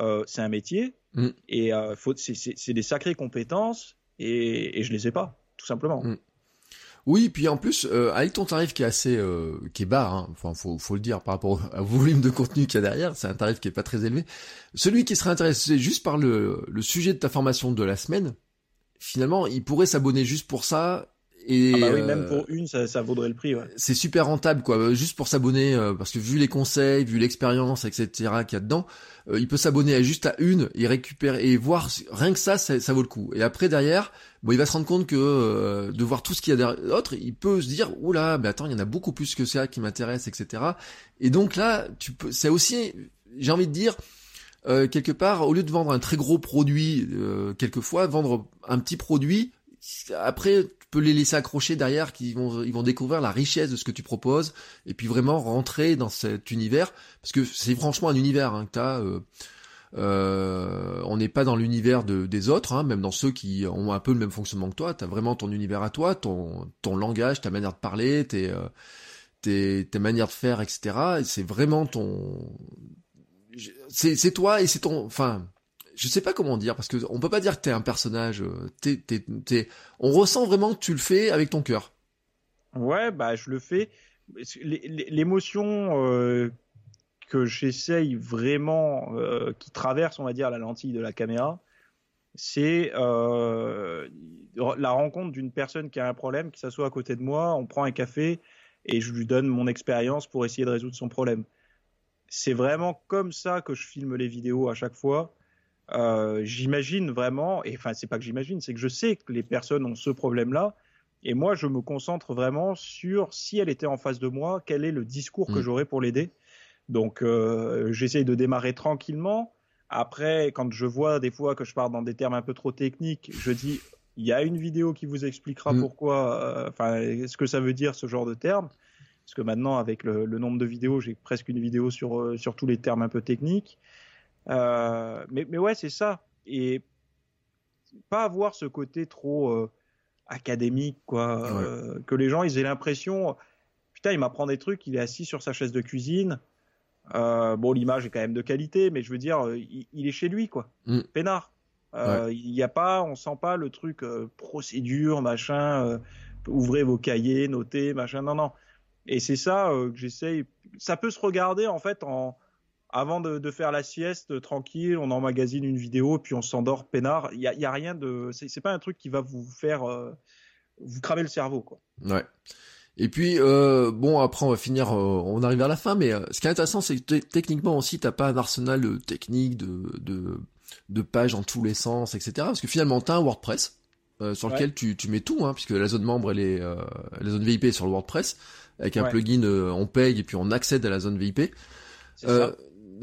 euh, c'est un métier mm. et euh, c'est des sacrées compétences et, et, je les ai pas, tout simplement. Oui, puis en plus, euh, avec ton tarif qui est assez, euh, qui est bas, hein, enfin, faut, le dire par rapport au, volume de contenu qu'il y a derrière, c'est un tarif qui est pas très élevé. Celui qui serait intéressé juste par le sujet de ta formation de la semaine, finalement, il pourrait s'abonner juste pour ça et ah bah oui, même pour une, ça, ça vaudrait le prix. Ouais. C'est super rentable, quoi. Juste pour s'abonner, euh, parce que vu les conseils, vu l'expérience, etc. qu'il y a dedans, euh, il peut s'abonner à juste à une et récupérer et voir rien que ça, ça, ça, vaut le coup. Et après derrière, bon, il va se rendre compte que euh, de voir tout ce qu'il y a d'autre, il peut se dire, oula, mais attends, il y en a beaucoup plus que ça qui m'intéresse, etc. Et donc là, tu peux, c'est aussi, j'ai envie de dire. Euh, quelque part, au lieu de vendre un très gros produit, euh, quelquefois, vendre un petit produit, après, peux les laisser accrocher derrière, qu'ils vont, ils vont découvrir la richesse de ce que tu proposes, et puis vraiment rentrer dans cet univers, parce que c'est franchement un univers hein, t'as. Euh, euh, on n'est pas dans l'univers de, des autres, hein, même dans ceux qui ont un peu le même fonctionnement que toi. T'as vraiment ton univers à toi, ton, ton langage, ta manière de parler, tes, euh, tes, tes manières de faire, etc. C'est vraiment ton, c'est toi et c'est ton, enfin, je sais pas comment dire parce que on peut pas dire que t'es un personnage. Euh, on ressent vraiment que tu le fais avec ton cœur. Ouais, bah je le fais. L'émotion euh, que j'essaye vraiment, euh, qui traverse, on va dire, la lentille de la caméra, c'est la rencontre d'une personne qui a un problème, qui s'assoit à côté de moi, on prend un café et je lui donne mon expérience pour essayer de résoudre son problème. C'est vraiment comme ça que je filme les vidéos à chaque fois euh, j'imagine vraiment, et enfin c'est pas que j'imagine, c'est que je sais que les personnes ont ce problème-là, et moi je me concentre vraiment sur si elle était en face de moi, quel est le discours mmh. que j'aurais pour l'aider. Donc euh, j'essaye de démarrer tranquillement. Après, quand je vois des fois que je pars dans des termes un peu trop techniques, je dis il y a une vidéo qui vous expliquera mmh. pourquoi, euh, enfin euh, ce que ça veut dire ce genre de termes. Parce que maintenant, avec le, le nombre de vidéos, j'ai presque une vidéo sur, euh, sur tous les termes un peu techniques. Euh, mais, mais ouais, c'est ça. Et pas avoir ce côté trop euh, académique, quoi. Ouais. Euh, que les gens, ils aient l'impression, putain, il m'apprend des trucs, il est assis sur sa chaise de cuisine. Bon, l'image est quand même de qualité, mais je veux dire, il, il est chez lui, quoi. Mm. Peinard. Ouais. Il y a pas, on sent pas le truc procédure, machin. Ouvrez vos cahiers, notez, machin. Non, non. Et c'est ça que j'essaye. Ça peut se regarder en fait en avant de, de, faire la sieste tranquille, on emmagasine une vidéo puis on s'endort peinard. Il y a, y a, rien de, c'est pas un truc qui va vous faire euh, vous cramer le cerveau quoi. Ouais. Et puis euh, bon après on va finir, euh, on arrive à la fin, mais euh, ce qui est intéressant c'est que techniquement aussi t'as pas un arsenal technique de, de de pages dans tous les sens, etc. Parce que finalement t'as un WordPress sur lequel tu, tu mets tout, hein, puisque la zone membre, elle est, la zone VIP est sur le WordPress. Avec un plugin, on paye et puis on accède à la zone VIP. Euh,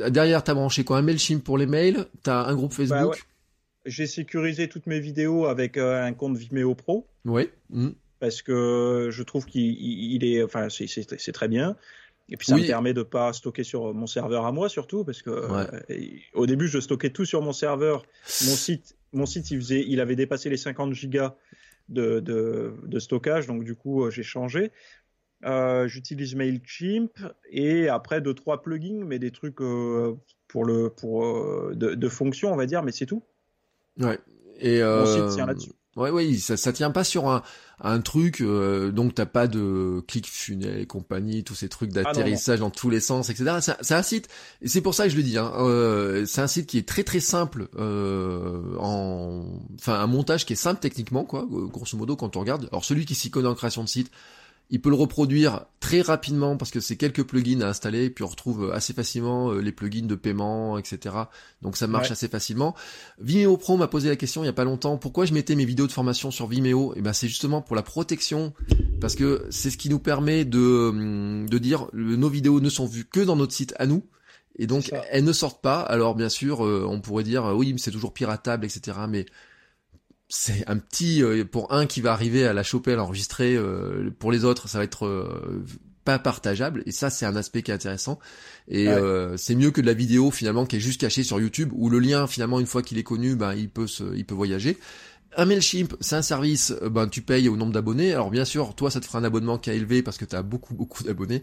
derrière, t'as branché quoi Un MailChimp pour les mails T'as un groupe bah Facebook J'ai sécurisé toutes mes vidéos avec euh, un compte Vimeo Pro. Oui. Mmh. Parce que je trouve qu'il est, enfin, c'est très bien. Et puis ça me permet de pas stocker sur mon serveur à moi surtout parce que euh, au début je stockais tout sur mon serveur. Mon site, mon site il faisait, il avait dépassé les 50 gigas de, de, de stockage donc du coup j'ai changé. Euh, j'utilise Mailchimp et après deux trois plugins, mais des trucs euh, pour le pour euh, de, de fonction, on va dire, mais c'est tout. Ouais. Et Mon site tient là-dessus. Ouais, ouais, ça, ça tient pas sur un, un truc, donc t'as pas de clic funnel et compagnie, tous ces trucs ah, d'atterrissage dans tous les sens, etc. C'est un site, et c'est pour ça que je le dis, hein, c'est un site qui est très très simple, en, enfin un montage qui est simple techniquement, quoi, grosso modo quand on regarde. Alors celui qui s'y connaît en création de site, il peut le reproduire très rapidement parce que c'est quelques plugins à installer, puis on retrouve assez facilement euh, les plugins de paiement, etc. Donc ça marche assez facilement. Vimeo Pro m'a posé la question il y a pas longtemps, pourquoi je mettais mes vidéos de formation sur Vimeo? Et eh ben c'est justement pour la protection, parce que c'est ce qui nous permet de, hum, de dire nos vidéos ne sont vues que dans notre site à nous. Et donc elles ne sortent pas. Alors bien sûr, euh, on pourrait dire oui, mais c'est toujours piratable, etc. Mais c'est un petit euh, pour un qui va arriver à la choper, à l'enregistrer. Euh, pour les autres, ça va être euh, pas partageable. Et ça, c'est un aspect qui est intéressant. Et c'est mieux que de la vidéo finalement qui est juste cachée sur YouTube, où le lien finalement une fois qu'il est connu, ben il peut se, il peut voyager. Un Mailchimp, c'est un service, ben tu payes au nombre d'abonnés. Alors bien sûr, toi, ça te fera un abonnement qui a élevé parce que tu as beaucoup beaucoup d'abonnés.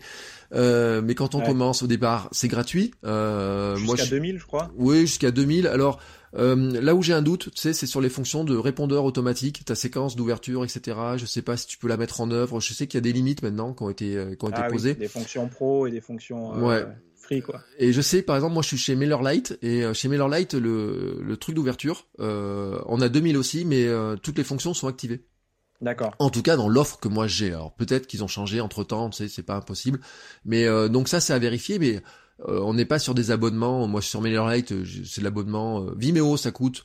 mais quand on commence au départ, c'est gratuit. Euh, jusqu'à 2000, je crois. Oui, jusqu'à 2000. Alors euh, là où j'ai un doute, tu sais, c'est sur les fonctions de répondeur automatique, ta séquence d'ouverture, etc. Je sais pas si tu peux la mettre en œuvre. Je sais qu'il y a des limites maintenant qui ont été, euh, qui ont été ah posées. des fonctions pro et des fonctions euh, quoi. Et je sais, par exemple, moi, je suis chez MailerLite et chez MailerLite, le, le truc d'ouverture, on a 2000 aussi, mais toutes les fonctions sont activées. D'accord. En tout cas, dans l'offre que moi j'ai. Alors peut-être qu'ils ont changé entre temps, tu sais, c'est pas impossible. Mais donc ça, c'est à vérifier. Mais euh, on n'est pas sur des abonnements. Moi, sur MailerLite, euh, c'est l'abonnement euh, Vimeo, ça coûte.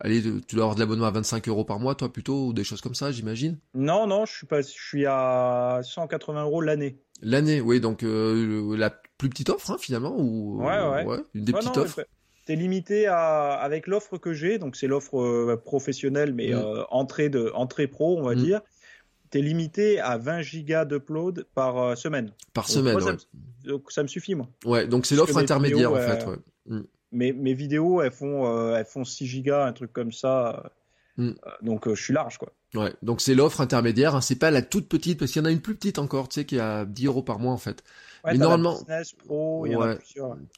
Allez, tu dois avoir de l'abonnement à 25 euros par mois, toi plutôt, ou des choses comme ça, j'imagine? Non, non, je suis pas, je suis à 180 euros l'année. L'année, oui, donc la plus petite offre hein, finalement, ou ouais, ouais. une des petites offres. T'es limité à avec l'offre que j'ai, donc c'est l'offre professionnelle, mais mm. entrée de entrée pro, on va mm. dire tu es limité à 20 gigas d'upload par euh, semaine. Par semaine, ça, me, donc ça me suffit, moi. Ouais, donc c'est l'offre intermédiaire, en fait. Ouais. Mm. Mes, mes, vidéos, elles font, euh, elles font 6 gigas, un truc comme ça. Mm. Euh, donc je suis large, quoi. Ouais, donc c'est l'offre intermédiaire, hein, c'est pas la toute petite, parce qu'il y en a une plus petite encore, tu sais, qui est à 10 euros par mois, en fait mais normalement,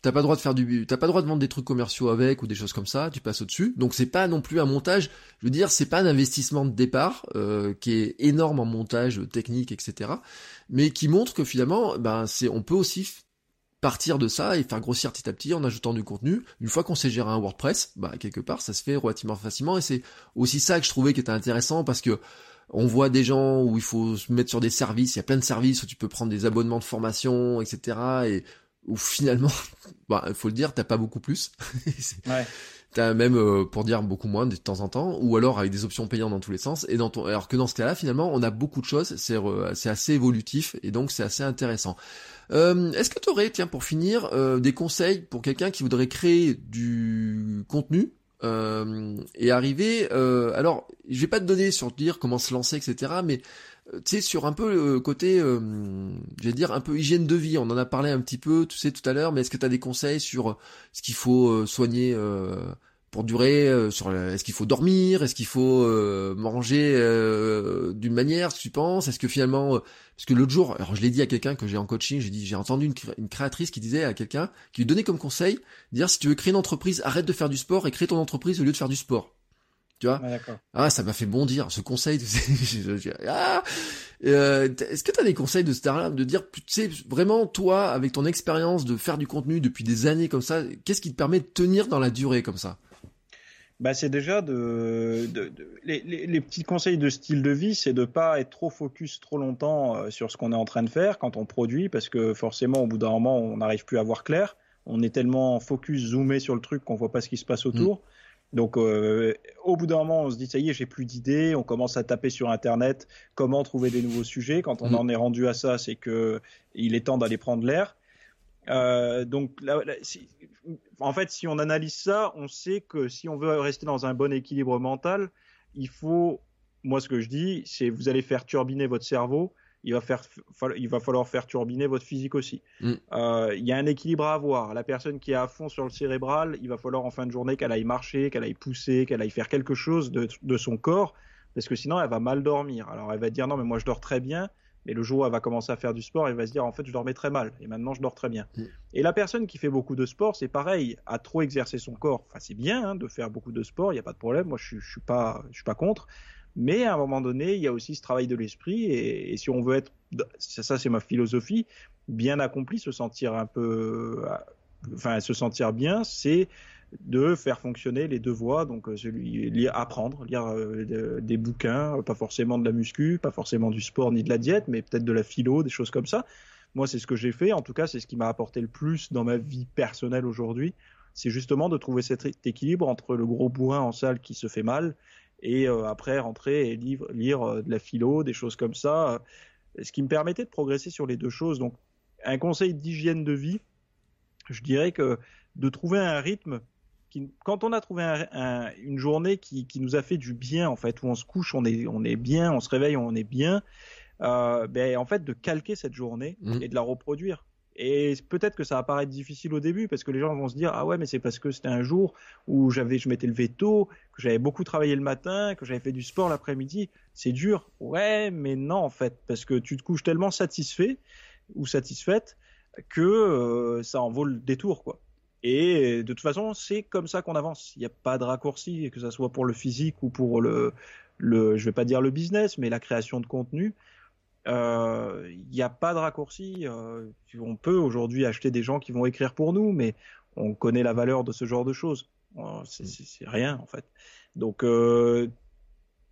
T'as pas droit de faire du, t'as pas droit de vendre des trucs commerciaux avec ou des choses comme ça. Tu passes au-dessus. Donc c'est pas non plus un montage. Je veux dire, c'est pas un investissement de départ euh, qui est énorme en montage technique, etc. Mais qui montre que finalement, ben c'est, on peut aussi partir de ça et faire grossir petit à petit en ajoutant du contenu. Une fois qu'on sait gérer un WordPress, bah quelque part ça se fait relativement facilement et c'est aussi ça que je trouvais qui était intéressant parce que on voit des gens où il faut se mettre sur des services, il y a plein de services où tu peux prendre des abonnements de formation, etc. Et où finalement, bah, il faut le dire, t'as pas beaucoup plus. ouais. T'as même, euh, pour dire beaucoup moins de temps en temps, ou alors avec des options payantes dans tous les sens. Et dans ton, alors que dans ce cas-là, finalement, on a beaucoup de choses. C'est, c'est assez évolutif et donc c'est assez intéressant. Euh, est-ce que tu aurais, tiens, pour finir, euh, des conseils pour quelqu'un qui voudrait créer du contenu et arriver. Euh, alors, je vais pas te donner sur dire comment se lancer, etc. Mais euh, tu sais, sur un peu le côté, euh, je vais dire un peu hygiène de vie. On en a parlé un petit peu, tu sais, tout à l'heure. Mais est-ce que tu as des conseils sur ce qu'il faut soigner pour durer euh, sur est-ce qu'il faut dormir? Est-ce qu'il faut euh, manger euh, d'une manière tu penses? Est-ce que finalement parce que l'autre jour alors je l'ai dit à quelqu'un que j'ai en coaching j'ai dit j'ai entendu une, créatrice qui disait à quelqu'un qui lui donnait comme conseil dire si tu veux créer une entreprise arrête de faire du sport et crée ton entreprise au lieu de faire du sport. Tu vois? Ah ça m'a fait bondir ce conseil ah, est-ce que tu as des conseils de ce de dire tu sais vraiment toi avec ton expérience de faire du contenu depuis des années comme ça qu'est-ce qui te permet de tenir dans la durée comme ça? Bah, c'est déjà de, les, petits conseils de style de vie, c'est de pas être trop focus trop longtemps euh, sur ce qu'on est en train de faire quand on produit, parce que forcément, au bout d'un moment, on n'arrive plus à voir clair. On est tellement focus, zoomé sur le truc qu'on voit pas ce qui se passe autour. Donc, euh, au bout d'un moment, on se dit ça y est, j'ai plus d'idées. On commence à taper sur Internet comment trouver des nouveaux sujets. Quand on mm. en est rendu à ça, c'est que il est temps d'aller prendre l'air. Euh, donc, en fait, si on analyse ça, on sait que si on veut rester dans un bon équilibre mental, il faut, moi, ce que je dis, c'est vous allez faire turbiner votre cerveau il va, faire, il va falloir faire turbiner votre physique aussi. Mm. Euh, il y a un équilibre à avoir. La personne qui est à fond sur le cérébral, il va falloir en fin de journée qu'elle aille marcher, qu'elle aille pousser, qu'elle aille faire quelque chose de, de, son corps, parce que sinon elle va mal dormir. Alors elle va dire non mais moi je dors très bien, mais le jour où elle va commencer à faire du sport, elle va se dire en fait je dormais très mal et maintenant je dors très bien. Mm. Et la personne qui fait beaucoup de sport, c'est pareil, à trop exercer son corps. Enfin c'est bien hein, de faire beaucoup de sport, il n'y a pas de problème. Moi je, je suis pas, je suis pas contre. Mais à un moment donné, il y a aussi ce travail de l'esprit, et, si on veut être, ça, c'est ma philosophie, bien accompli, se sentir un peu, enfin se sentir bien, c'est de faire fonctionner les deux voies, donc euh, celui lire, apprendre, lire euh, des bouquins, pas forcément de la muscu, pas forcément du sport ni de la diète, mais peut-être de la philo, des choses comme ça. Moi, c'est ce que j'ai fait. En tout cas, c'est ce qui m'a apporté le plus dans ma vie personnelle aujourd'hui. C'est justement de trouver cet équilibre entre le gros bourrin en salle qui se fait mal et euh, après rentrer et lire euh, de la philo, des choses comme ça, euh, ce qui me permettait de progresser sur les deux choses. Donc, un conseil d'hygiène de vie, je dirais que de trouver un rythme qui, quand on a trouvé un, une journée qui, qui, nous a fait du bien, en fait, où on se couche, on est, on est bien, on se réveille, on est bien, euh, ben, en fait, de calquer cette journée mmh. et de la reproduire. Et peut-être que ça va paraître difficile au début parce que les gens vont se dire ah ouais mais c'est parce que c'était un jour où j'avais je m'étais levé tôt, que j'avais beaucoup travaillé le matin, que j'avais fait du sport l'après-midi. C'est dur. Ouais mais non en fait parce que tu te couches tellement satisfait ou satisfaite que euh, ça en vaut le détour quoi. Et de toute façon c'est comme ça qu'on avance. Il n'y a pas de raccourci que ça soit pour le physique ou pour le le je vais pas dire le business mais la création de contenu il euh, n'y a pas de raccourci. Euh, on peut aujourd'hui acheter des gens qui vont écrire pour nous, mais on connaît la valeur de ce genre de choses. Euh, c'est rien en fait. Donc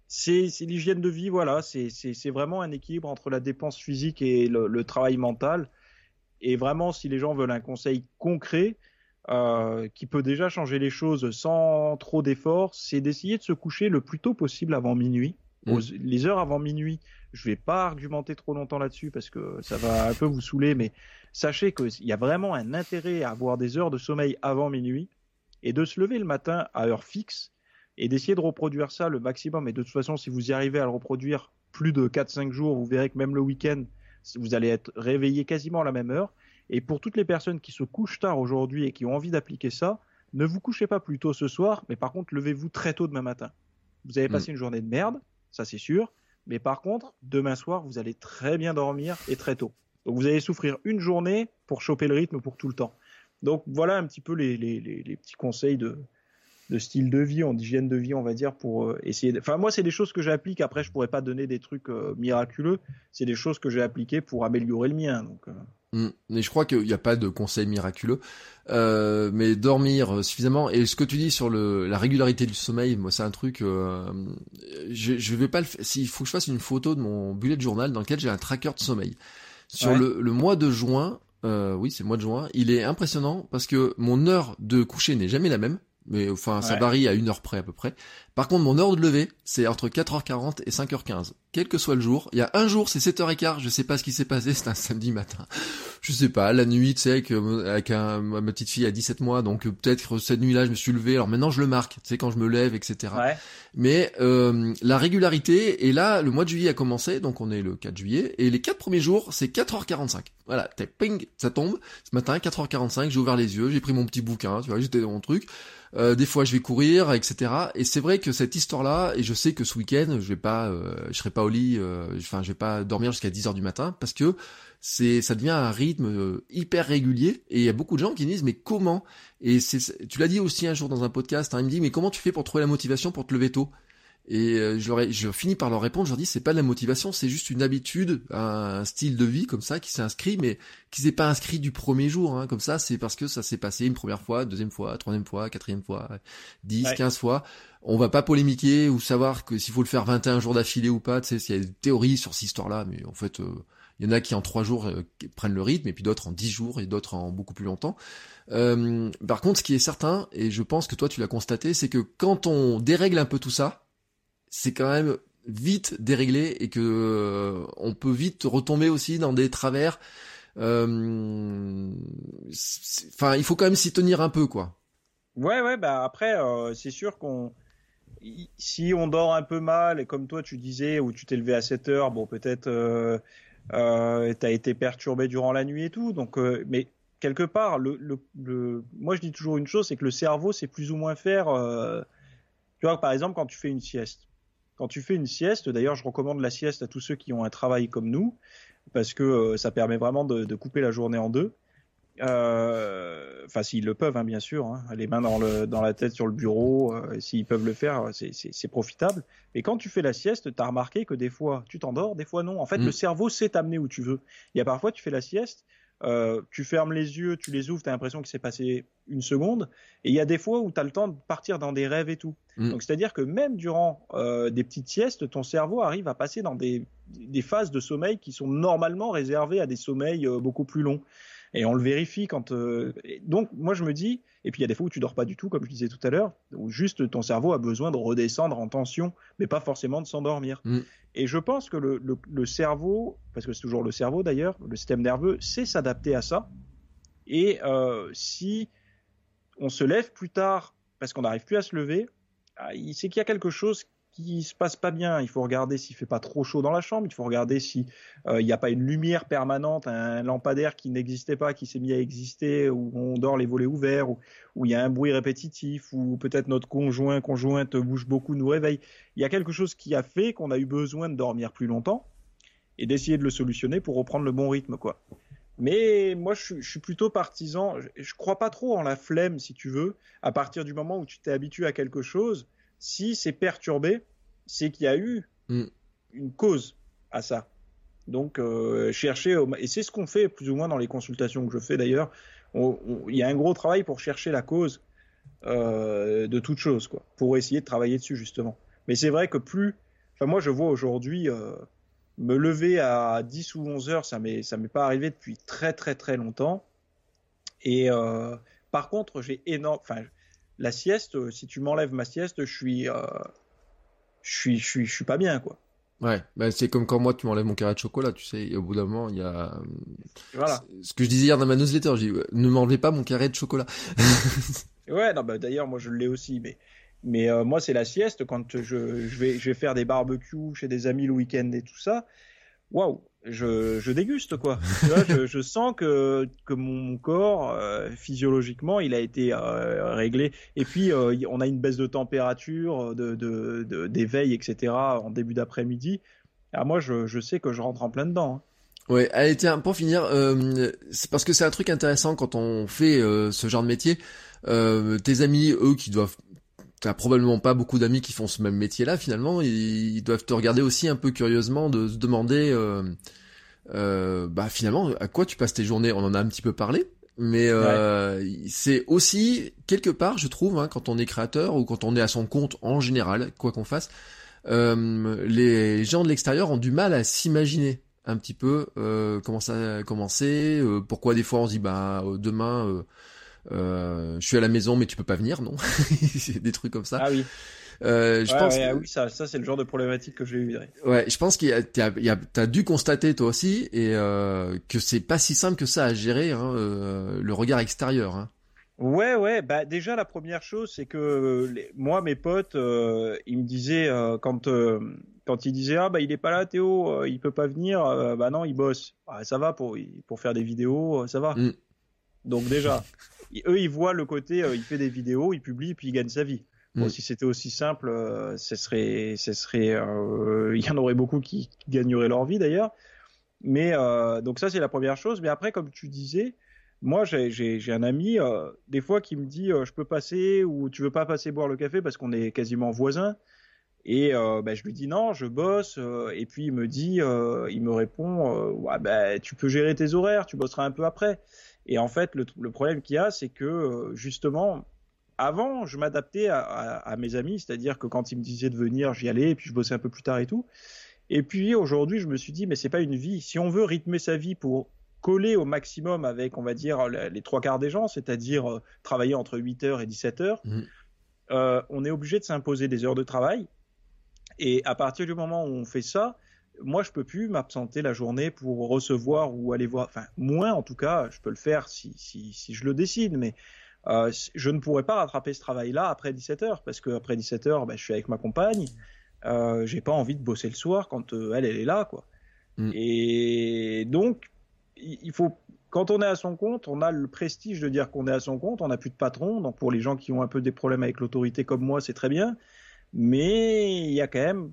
c'est l'hygiène de vie, voilà. C'est vraiment un équilibre entre la dépense physique et le, travail mental. Et vraiment, si les gens veulent un conseil concret, qui peut déjà changer les choses sans trop d'efforts, c'est d'essayer de se coucher le plus tôt possible avant minuit. Mm. Les heures avant minuit, je vais pas argumenter trop longtemps là-dessus parce que ça va un peu vous saouler, mais sachez qu'il y a vraiment un intérêt à avoir des heures de sommeil avant minuit et de se lever le matin à heure fixe et d'essayer de reproduire ça le maximum. Et de toute façon, si vous y arrivez à le reproduire plus de 4-5 jours, vous verrez que même le week-end, vous allez être réveillé quasiment à la même heure. Et pour toutes les personnes qui se couchent tard aujourd'hui et qui ont envie d'appliquer ça, ne vous couchez pas plus tôt ce soir, mais par contre, levez-vous très tôt demain matin. Vous avez passé mm. une journée de merde, ça c'est sûr, mais par contre, demain soir, vous allez très bien dormir et très tôt. Donc vous allez souffrir une journée pour choper le rythme pour tout le temps. Donc voilà un petit peu les, les, les, petits conseils de, de style de vie, d'hygiène de vie, on va dire, pour euh, essayer. De... Enfin moi, c'est des choses que j'applique. Après, je pourrais pas donner des trucs euh, miraculeux. C'est des choses que j'ai appliquées pour améliorer le mien. Donc. Euh. Mm. Mais je crois qu'il n'y a pas de conseil miraculeux. Euh, mais dormir suffisamment. Et ce que tu dis sur le, la régularité du sommeil, moi c'est un truc. Je, je vais pas le. S'il faut que je fasse une photo de mon bullet journal dans lequel j'ai un tracker de sommeil. Sur le, le mois de juin, euh, oui c'est le mois de juin, il est impressionnant parce que mon heure de coucher n'est jamais la même mais enfin ça varie à une heure près à peu près. Par contre mon heure de lever c'est entre 4h40 et 5h15, quel que soit le jour. Il y a un jour c'est 7h15, je sais pas ce qui s'est passé, c'est un samedi matin. Je sais pas, la nuit tu sais avec, avec un, ma petite fille à 17 mois, donc peut-être cette nuit-là je me suis levé, alors maintenant je le marque, tu sais quand je me lève etc. Mais euh, la régularité, et là le mois de juillet a commencé, donc on est le 4 juillet, et les quatre premiers jours c'est 4h45. Voilà, ping, ça tombe, ce matin 4h45, j'ai ouvert les yeux, j'ai pris mon petit bouquin, tu vois, j'étais dans mon truc. Euh, des fois, je vais courir, etc. Et c'est vrai que cette histoire-là, et je sais que ce week-end, je vais pas, euh, je serai pas au lit, euh, enfin, je vais pas dormir jusqu'à 10 heures du matin parce que c'est, ça devient un rythme hyper régulier. Et il y a beaucoup de gens qui disent, mais comment? Et c'est, tu l'as dit aussi un jour dans un podcast. Hein, il me dit, mais comment tu fais pour trouver la motivation pour te lever tôt? Et euh, je, leur je finis par leur répondre, je leur dis c'est pas de la motivation, c'est juste une habitude, un, style de vie comme ça qui s'est inscrit, mais qui s'est pas inscrit du premier jour. Hein, comme ça, c'est parce que ça s'est passé une première fois, deuxième fois, troisième fois, quatrième fois, dix, quinze fois. On va pas polémiquer ou savoir que s'il faut le faire 21 jours d'affilée ou pas. Tu sais, s'il y a des théories sur cette histoire-là, mais en fait, il euh, Il y en a qui en trois jours prennent le rythme, et puis d'autres en dix jours, et d'autres en beaucoup plus longtemps. par contre, ce qui est certain, et je pense que toi tu l'as constaté, c'est que quand on dérègle un peu tout ça, c'est quand même vite déréglé et que on peut vite retomber aussi dans des travers. Enfin, il faut quand même s'y tenir un peu, quoi. Ouais, ouais, bah après, c'est sûr qu'on si on dort un peu mal, et comme toi tu disais, ou tu t'es levé à 7 heures, bon peut-être euh, euh, t'as été perturbé durant la nuit et tout, donc euh, mais quelque part, le, le, moi je dis toujours une chose, c'est que le cerveau c'est plus ou moins faire, euh, tu vois par exemple quand tu fais une sieste, quand tu fais une sieste, d'ailleurs je recommande la sieste à tous ceux qui ont un travail comme nous, parce que ça permet vraiment de, de couper la journée en deux. Euh, enfin, s'ils le peuvent, hein, bien sûr, hein, les mains dans, le, dans la tête sur le bureau, euh, s'ils peuvent le faire, c'est profitable. Mais quand tu fais la sieste, tu as remarqué que des fois tu t'endors, des fois non. En fait, le mm. cerveau sait t'amener où tu veux. Il y a parfois, tu fais la sieste, euh, tu fermes les yeux, tu les ouvres, tu as l'impression qu'il s'est passé une seconde. Et il y a des fois où tu as le temps de partir dans des rêves et tout. Mm. Donc, c'est-à-dire que même durant des petites siestes, ton cerveau arrive à passer dans des, des phases de sommeil qui sont normalement réservées à des sommeils beaucoup plus longs et on le vérifie quand. Euh, donc moi je me dis, et puis il y a des fois où tu dors pas du tout, comme je disais tout à l'heure, où juste ton cerveau a besoin de redescendre en tension, mais pas forcément de s'endormir. Mm. Et je pense que le, le, cerveau, parce que c'est toujours le cerveau d'ailleurs, le système nerveux sait s'adapter à ça. Et euh, si on se lève plus tard parce qu'on n'arrive plus à se lever, ah, il sait qu'il y a quelque chose qui se passe pas bien. Il faut regarder s'il fait pas trop chaud dans la chambre. Il faut regarder si euh, il n'y a pas une lumière permanente, un lampadaire qui n'existait pas, qui s'est mis à exister, où on dort les volets ouverts, où il y a un bruit répétitif, ou peut-être notre conjoint, conjointe bouge beaucoup, nous réveille. Il y a quelque chose qui a fait qu'on a eu besoin de dormir plus longtemps et d'essayer de le solutionner pour reprendre le bon rythme, quoi. Mais moi, je, suis plutôt partisan. Je, je crois pas trop en la flemme, si tu veux. À partir du moment où tu t'es habitué à quelque chose, si c'est perturbé, c'est qu'il y a eu mm. une cause à ça. Donc euh, chercher, et c'est ce qu'on fait plus ou moins dans les consultations que je fais d'ailleurs, il y a un gros travail pour chercher la cause euh, de toute chose, quoi, pour essayer de travailler dessus justement. Mais c'est vrai que plus, enfin moi je vois aujourd'hui euh, me lever à 10 ou 11 heures, ça m'est ça m'est pas arrivé depuis très très très longtemps. Et par contre j'ai énorme, enfin la sieste, euh, si tu m'enlèves ma sieste, je suis, euh, je suis, je suis, je suis pas bien, quoi. Ouais, bah c'est comme quand moi tu m'enlèves mon carré de chocolat, tu sais, au bout d'un moment, il y a voilà. Ce que je disais hier dans ma newsletter, je dis ne m'enlevez pas mon carré de chocolat. ouais, non bah d'ailleurs moi je l'ai aussi mais mais euh, moi c'est la sieste quand je, je vais je vais faire des barbecues chez des amis le week-end et tout ça. Waouh, je, je déguste quoi. je, je, sens que que mon corps euh, physiologiquement il a été euh, réglé. Et puis euh, on a une baisse de température, de d'éveil, de, etc. en début d'après-midi. Ah moi je, je sais que je rentre en plein dedans. Hein. Ouais, allez tiens, pour finir, c'est parce que c'est un truc intéressant quand on fait ce genre de métier. tes amis, eux, qui doivent t'as probablement pas beaucoup d'amis qui font ce même métier-là finalement. Ils, doivent te regarder aussi un peu curieusement de se demander, euh, euh, bah finalement, à quoi tu passes tes journées? On en a un petit peu parlé, mais euh, c'est aussi quelque part, je trouve, hein, quand on est créateur ou quand on est à son compte en général, quoi qu'on fasse, les gens de l'extérieur ont du mal à s'imaginer un petit peu comment ça a commencé, pourquoi des fois on se dit bah demain je suis à la maison mais tu peux pas venir, non des trucs comme ça. Ah oui. Euh, je pense. Ah oui, ça, ça c'est le genre de problématique que j'ai eu. Ouais, je pense qu'il y a, t'as dû constater toi aussi et euh, que c'est pas si simple que ça à gérer hein, euh, le regard extérieur. Hein. Ouais, ouais. Bah déjà la première chose c'est que moi mes potes euh, ils me disaient euh, quand quand ils disaient ah bah il est pas là Théo, il peut pas venir, bah non il bosse. Ah, ça va pour pour faire des vidéos, ça va. Mm. Donc déjà eux, ils voient le côté, euh, il fait des vidéos, il publie, puis il gagne sa vie. Bon, mm. si c'était aussi simple, euh, ce serait, ce serait, euh, il y en aurait beaucoup qui, gagneraient leur vie d'ailleurs. Mais donc ça, c'est la première chose. Mais après, comme tu disais, moi, j'ai un ami, des fois, qui me dit, je peux passer ou tu veux pas passer boire le café parce qu'on est quasiment voisins. Et bah, je lui dis non, je bosse. et puis il me dit, il me répond, ouais, bah, tu peux gérer tes horaires, tu bosseras un peu après. Et en fait, le, le problème qu'il y a, c'est que euh, justement, avant, je m'adaptais à, à, à, mes amis, c'est-à-dire que quand ils me disaient de venir, j'y allais, et puis je bossais un peu plus tard et tout. Et puis aujourd'hui, je me suis dit, mais c'est pas une vie. Si on veut rythmer sa vie pour coller au maximum avec, on va dire, les trois quarts des gens, c'est-à-dire euh, travailler entre 8h et 17h, mmh. euh, on est obligé de s'imposer des heures de travail. Et à partir du moment où on fait ça, moi, je peux plus m'absenter la journée pour recevoir ou aller voir. Enfin, moins en tout cas, je peux le faire si, si, si je le décide, mais euh, je ne pourrais pas rattraper ce travail-là après 17 heures parce que après 17 heures, ben, je suis avec ma compagne. Euh, j'ai pas envie de bosser le soir quand euh, elle, elle est là, quoi. Mm. Et donc, il faut, quand on est à son compte, on a le prestige de dire qu'on est à son compte, on n'a plus de patron. Donc, pour les gens qui ont un peu des problèmes avec l'autorité comme moi, c'est très bien. Mais il y a quand même,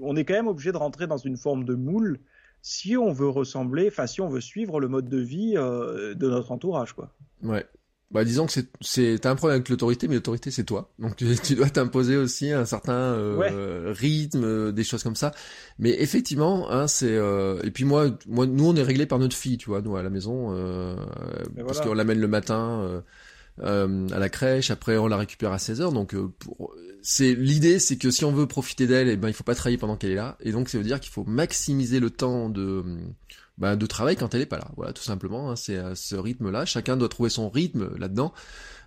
on est quand même obligé de rentrer dans une forme de moule si on veut ressembler, enfin, si on veut suivre le mode de vie euh, de notre entourage, quoi. Ouais, bah disons que c'est c'est un problème avec l'autorité mais l'autorité c'est toi. Donc tu, dois t'imposer aussi un certain euh, rythme euh, des choses comme ça. Mais effectivement hein, c'est et puis moi moi nous on est réglé par notre fille tu vois nous à la maison parce qu'on l'amène le matin euh, à la crèche après on la récupère à 16 heures donc pour c'est l'idée c'est que si on veut profiter d'elle eh ben il faut pas travailler pendant qu'elle est là et donc ça veut dire qu'il faut maximiser le temps de bah, de travail quand elle est pas là. Voilà, tout simplement. Hein, c'est euh, ce rythme-là. Chacun doit trouver son rythme là-dedans.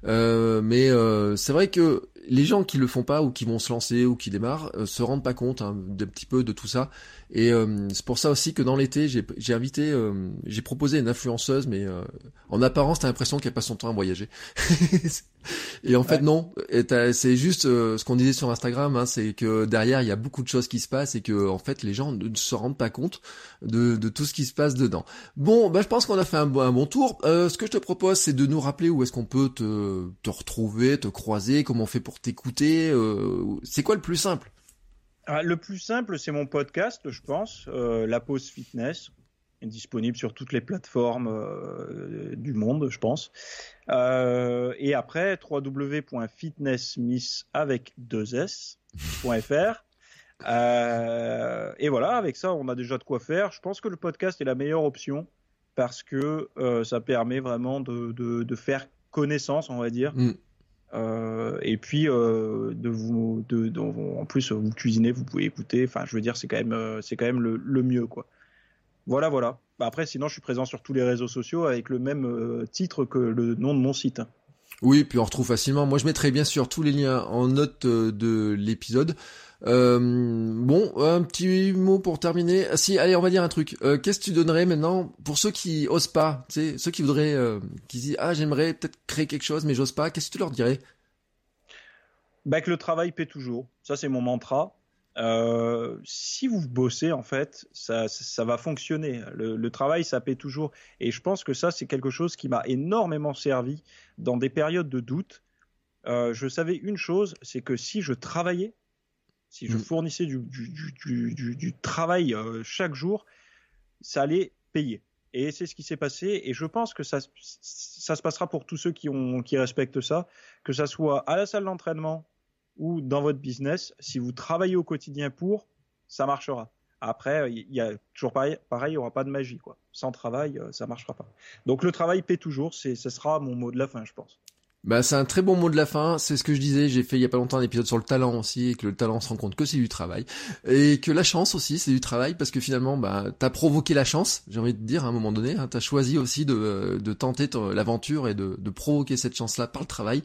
Euh, mais euh, c'est vrai que les gens qui le font pas ou qui vont se lancer ou qui démarrent euh, se rendent pas compte hein, d'un petit peu de tout ça. Et euh, c'est pour ça aussi que dans l'été, j'ai invité, euh, j'ai proposé une influenceuse, mais en apparence, t'as l'impression qu'elle passe son temps à voyager. et en fait, non. C'est juste ce qu'on disait sur Instagram, hein, c'est que derrière, il y a beaucoup de choses qui se passent et que en fait, les gens ne se rendent pas compte de, de tout ce qui se passe dedans. Bon, bah, je pense qu'on a fait un, un bon tour. ce que je te propose, c'est de nous rappeler où est-ce qu'on peut te, te retrouver, te croiser, comment on fait pour t'écouter euh, C'est quoi le plus simple? Ah, Le plus simple, c'est mon podcast, je pense, euh, La Pause Fitness, disponible sur toutes les plateformes euh, du monde, je pense. et après, www.fitnessmiss avec 2 s.fr. et voilà, avec ça, on a déjà de quoi faire. Je pense que le podcast est la meilleure option parce que ça permet vraiment de, faire connaissance, on va dire, mm. Euh, et puis euh, de vous, de, en plus vous cuisinez, vous pouvez écouter. Enfin, je veux dire, c'est quand même, euh, c'est quand même le, le, mieux, quoi. Voilà, voilà. Bah, après, sinon, je suis présent sur tous les réseaux sociaux avec le même titre que le nom de mon site. Oui, puis on retrouve facilement. Moi, je mettrai bien sûr tous les liens en note de l'épisode. Euh, bon, un petit mot pour terminer. Ah, si, allez, on va dire un truc. Euh, Qu'est-ce que tu donnerais maintenant pour ceux qui osent pas, tu sais, ceux qui voudraient, euh, qui disent ah j'aimerais peut-être créer quelque chose mais j'ose pas. Qu'est-ce que tu leur dirais? Bah que le travail paie toujours. Ça c'est mon mantra. Euh, si vous bossez, en fait, ça, ça va fonctionner. Le, le, travail, ça paie toujours. Et je pense que ça, c'est quelque chose qui m'a énormément servi dans des périodes de doute. Euh, je savais une chose, c'est que si je travaillais, si je mm. fournissais du, du, travail euh, chaque jour, ça allait payer. Et c'est ce qui s'est passé. Et je pense que ça, ça se passera pour tous ceux qui, ont, qui respectent ça, que ça soit à la salle d'entraînement ou dans votre business. Si vous travaillez au quotidien pour, ça marchera. Après, il y a toujours pareil, pareil, il n'y aura pas de magie, quoi. Sans travail, euh, ça marchera pas. Donc le travail paie toujours. C'est, ce sera mon mot de la fin, je pense. Bah c'est un très bon mot de la fin, c'est ce que je disais, j'ai fait il y a pas longtemps un épisode sur le talent aussi, et que le talent se rend compte que c'est du travail, et que la chance aussi c'est du travail, parce que finalement bah t'as provoqué la chance, j'ai envie de dire à un moment donné, hein, t'as choisi aussi de, de tenter l'aventure et de, de provoquer cette chance-là par le travail,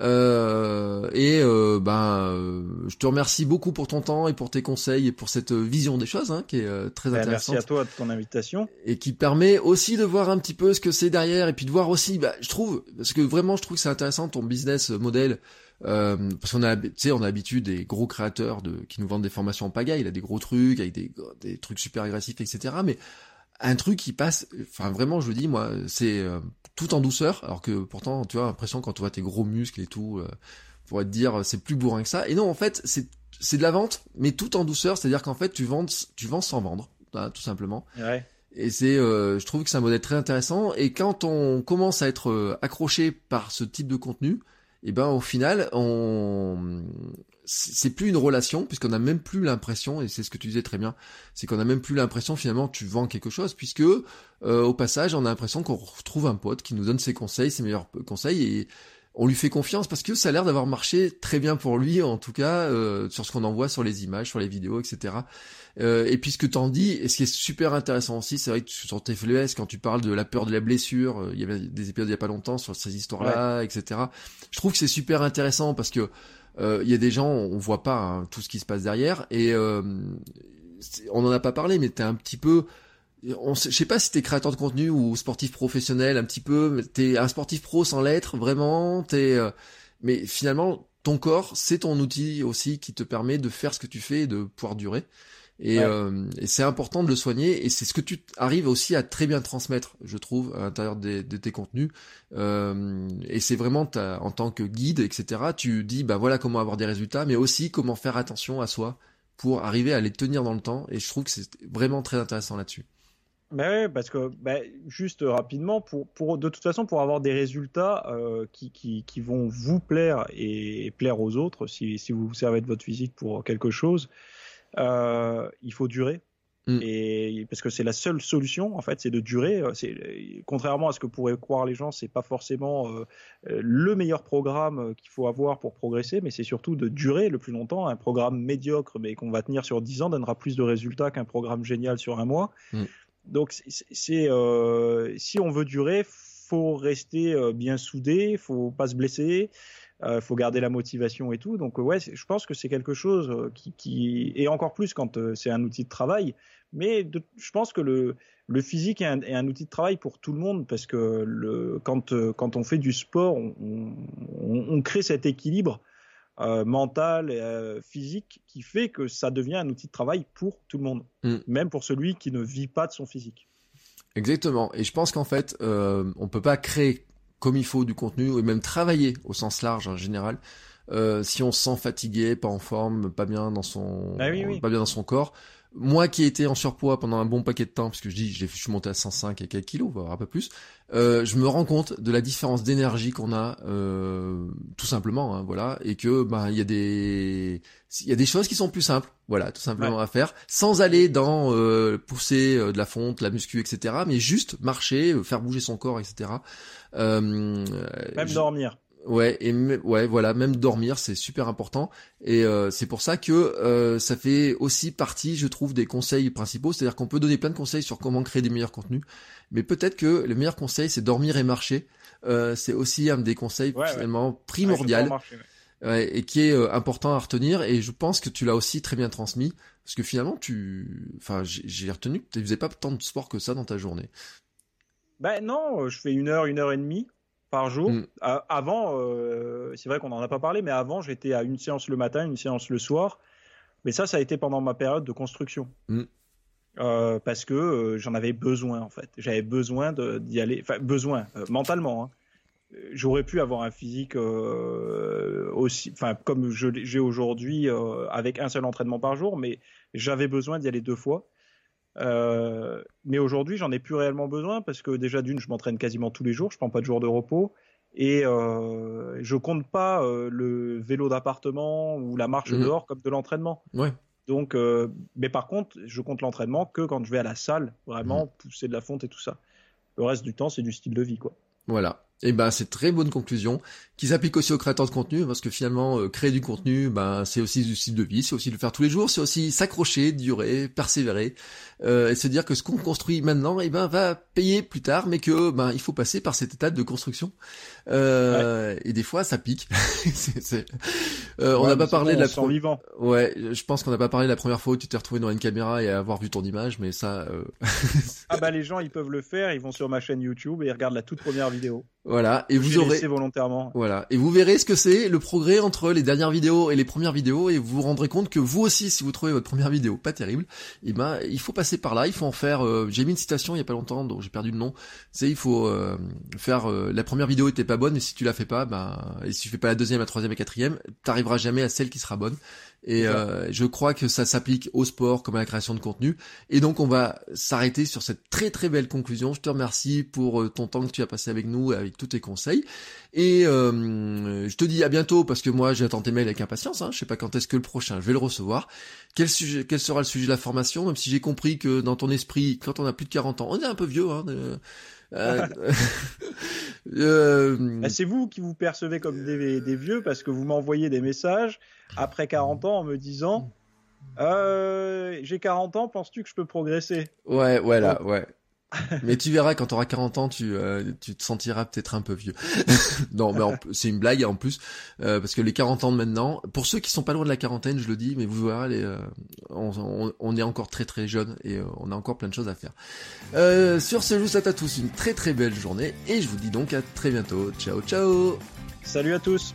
euh, et euh, ben, euh, je te remercie beaucoup pour ton temps et pour tes conseils et pour cette vision des choses hein, qui est euh, très ben, intéressante. Merci à toi de ton invitation. Et qui permet aussi de voir un petit peu ce que c'est derrière et puis de voir aussi, bah, je trouve, parce que vraiment je trouve que c'est intéressant ton business model. Euh, parce qu'on a, tu sais, on a l'habitude des gros créateurs de qui nous vendent des formations en pagaille, il a des gros trucs avec des, des trucs super agressifs, etc. Mais un truc qui passe, enfin vraiment, je le dis, moi, c'est euh, tout en douceur, alors que pourtant, tu as l'impression quand tu vois tes gros muscles et tout, euh, pour te dire, c'est plus bourrin que ça. Et non, en fait, c'est c'est de la vente, mais tout en douceur, c'est-à-dire qu'en fait, tu vends, tu vends sans vendre, tout simplement. Ouais. Et c'est, euh, je trouve que c'est un modèle très intéressant. Et quand on commence à être accroché par ce type de contenu, et eh ben au final, on c'est plus une relation puisqu'on a même plus l'impression et c'est ce que tu disais très bien, c'est qu'on a même plus l'impression finalement tu vends quelque chose puisque euh, au passage on a l'impression qu'on retrouve un pote qui nous donne ses conseils, ses meilleurs conseils et on lui fait confiance parce que ça a l'air d'avoir marché très bien pour lui, en tout cas, euh, sur ce qu'on en voit sur les images, sur les vidéos, etc. Euh, et puis ce que t'en dis, et ce qui est super intéressant aussi, c'est vrai que sur tes FLS, quand tu parles de la peur de la blessure, euh, il y avait des épisodes il y a pas longtemps sur ces histoires-là, etc. Je trouve que c'est super intéressant parce que il y a des gens, on voit pas hein, tout ce qui se passe derrière, et on en a pas parlé, mais t'es un petit peu on je sais pas si t'es créateur de contenu ou sportif professionnel un petit peu t'es un sportif pro sans l'être vraiment t'es euh, mais finalement ton corps c'est ton outil aussi qui te permet de faire ce que tu fais et de pouvoir durer et, euh, et c'est important de le soigner et c'est ce que tu arrives aussi à très bien transmettre je trouve à l'intérieur de tes contenus. Euh, et c'est vraiment en tant que guide etc tu dis bah voilà comment avoir des résultats mais aussi comment faire attention à soi pour arriver à les tenir dans le temps et je trouve que c'est vraiment très intéressant là-dessus. Ben oui, parce que bah, juste rapidement, pour, pour, de toute façon, pour avoir des résultats euh, qui, qui, qui, vont vous plaire et, plaire aux autres, si, si, vous vous servez de votre physique pour quelque chose, euh, il faut durer. Mm. Et parce que c'est la seule solution en fait, c'est de durer. C'est contrairement à ce que pourraient croire les gens, c'est pas forcément euh, le meilleur programme qu'il faut avoir pour progresser, mais c'est surtout de durer le plus longtemps. Un programme médiocre mais qu'on va tenir sur 10 ans donnera plus de résultats qu'un programme génial sur un mois. Mm. Donc c'est euh, si on veut durer, faut rester euh, bien soudé, faut pas se blesser, euh, faut garder la motivation et tout. Donc ouais, je pense que c'est quelque chose euh, qui, qui et encore plus quand euh, c'est un outil de travail. Mais de, je pense que le le physique est un, est un, outil de travail pour tout le monde parce que le quand quand on fait du sport, on, on, on crée cet équilibre euh, mental et euh, physique qui fait que ça devient un outil de travail pour tout le monde, mm. même pour celui qui ne vit pas de son physique. Exactement. Et je pense qu'en fait, euh, on peut pas créer comme il faut du contenu ou même travailler au sens large en général. Euh, si on se sent fatigué, pas en forme, pas bien dans son, ah oui, oui. pas bien dans son corps, moi qui ai été en surpoids pendant un bon paquet de temps, parce que je dis, je suis monté à 105 et quelques kilos, voire un peu plus, euh, je me rends compte de la différence d'énergie qu'on a, euh, tout simplement, hein, voilà, et que ben il y a des, il y a des choses qui sont plus simples, voilà, tout simplement à faire, sans aller dans euh, pousser euh, de la fonte, la muscu, etc., mais juste marcher, euh, faire bouger son corps, etc. Même dormir. Ouais, et ouais, voilà, même dormir, c'est super important. Et euh, c'est pour ça que euh, ça fait aussi partie, je trouve, des conseils principaux. C'est-à-dire qu'on peut donner plein de conseils sur comment créer des meilleurs contenus, mais peut-être que le meilleur conseil, c'est dormir et marcher. Euh, c'est aussi un des conseils finalement primordial et qui est euh, important à retenir. Et je pense que tu l'as aussi très bien transmis, parce que finalement, tu, enfin, j'ai retenu que tu faisais pas tant de sport que ça dans ta journée. Ben non, je fais une heure, une heure et demie par jour. Mm. avant, euh, c'est vrai qu'on n'en a pas parlé, mais avant, j'étais à une séance le matin, une séance le soir. Mais ça, ça a été pendant ma période de construction. Mm. Euh, parce que euh, j'en avais besoin, en fait. J'avais besoin d'y aller, enfin, besoin, mentalement. Hein. J'aurais pu avoir un physique aussi, enfin, comme j'ai aujourd'hui avec un seul entraînement par jour, mais j'avais besoin d'y aller deux fois. Euh, mais aujourd'hui, j'en ai plus réellement besoin parce que déjà d'une, je m'entraîne quasiment tous les jours, je prends pas de jours de repos et euh, je compte pas euh, le vélo d'appartement ou la marche mmh. dehors comme de l'entraînement. Ouais. Donc, euh, mais par contre, je compte l'entraînement que quand je vais à la salle, vraiment mmh. pousser de la fonte et tout ça. Le reste du temps, c'est du style de vie, quoi. Voilà. Et eh ben c'est très bonne conclusion qui s'applique aussi aux créateurs de contenu parce que finalement euh, créer du contenu ben c'est aussi du style de vie, c'est aussi le faire tous les jours, c'est aussi s'accrocher, durer, persévérer euh, et se dire que ce qu'on construit maintenant eh ben va payer plus tard mais que ben il faut passer par cette étape de construction. Euh, ouais. et des fois ça pique. Euh, ouais, on n'a pas parlé bon, de la première vivant. Ouais, je pense qu'on n'a pas parlé de la première fois où tu t'es retrouvé dans une caméra et avoir vu ton image mais ça euh, Ah bah les gens ils peuvent le faire, ils vont sur ma chaîne YouTube et ils regardent la toute première vidéo. Voilà, et vous aurez volontairement. Voilà, et vous verrez ce que c'est le progrès entre les dernières vidéos et les premières vidéos, et vous vous rendrez compte que vous aussi, si vous trouvez votre première vidéo pas terrible, eh ben il faut passer par là, il faut en faire. Euh, J'ai mis une citation il y a pas longtemps, donc j'ai perdu le nom. C'est il faut euh, faire euh, la première vidéo était pas bonne, mais si tu la fais pas, ben et si tu fais pas la deuxième, la troisième et quatrième, t'arriveras jamais à celle qui sera bonne. Et euh, je crois que ça s'applique au sport comme à la création de contenu. Et donc on va s'arrêter sur cette très très belle conclusion. Je te remercie pour euh, ton temps que tu as passé avec nous et avec tous tes conseils. Et euh, je te dis à bientôt parce que moi j'attends tes mails avec impatience. Hein. Je sais pas quand est-ce que le prochain je vais le recevoir. Quel sujet, quel sera le sujet de la formation? Même si j'ai compris que dans ton esprit, quand on a plus de 40 ans, on est un peu vieux. Hein, de bah, c'est vous qui vous percevez comme des, des vieux parce que vous m'envoyez des messages après 40 ans en me disant euh, j'ai 40 ans, penses-tu que je peux progresser? Ouais, voilà, ouais. mais tu verras quand tu auras 40 ans, tu, euh, tu te sentiras peut-être un peu vieux. non, mais c'est une blague en plus, euh, parce que les 40 ans de maintenant, pour ceux qui sont pas loin de la quarantaine, je le dis, mais vous verrez, euh, on, on, est encore très très jeune et on a encore plein de choses à faire. sur ce, je vous souhaite à tous une très très belle journée et je vous dis donc à très bientôt. Ciao ciao Salut à tous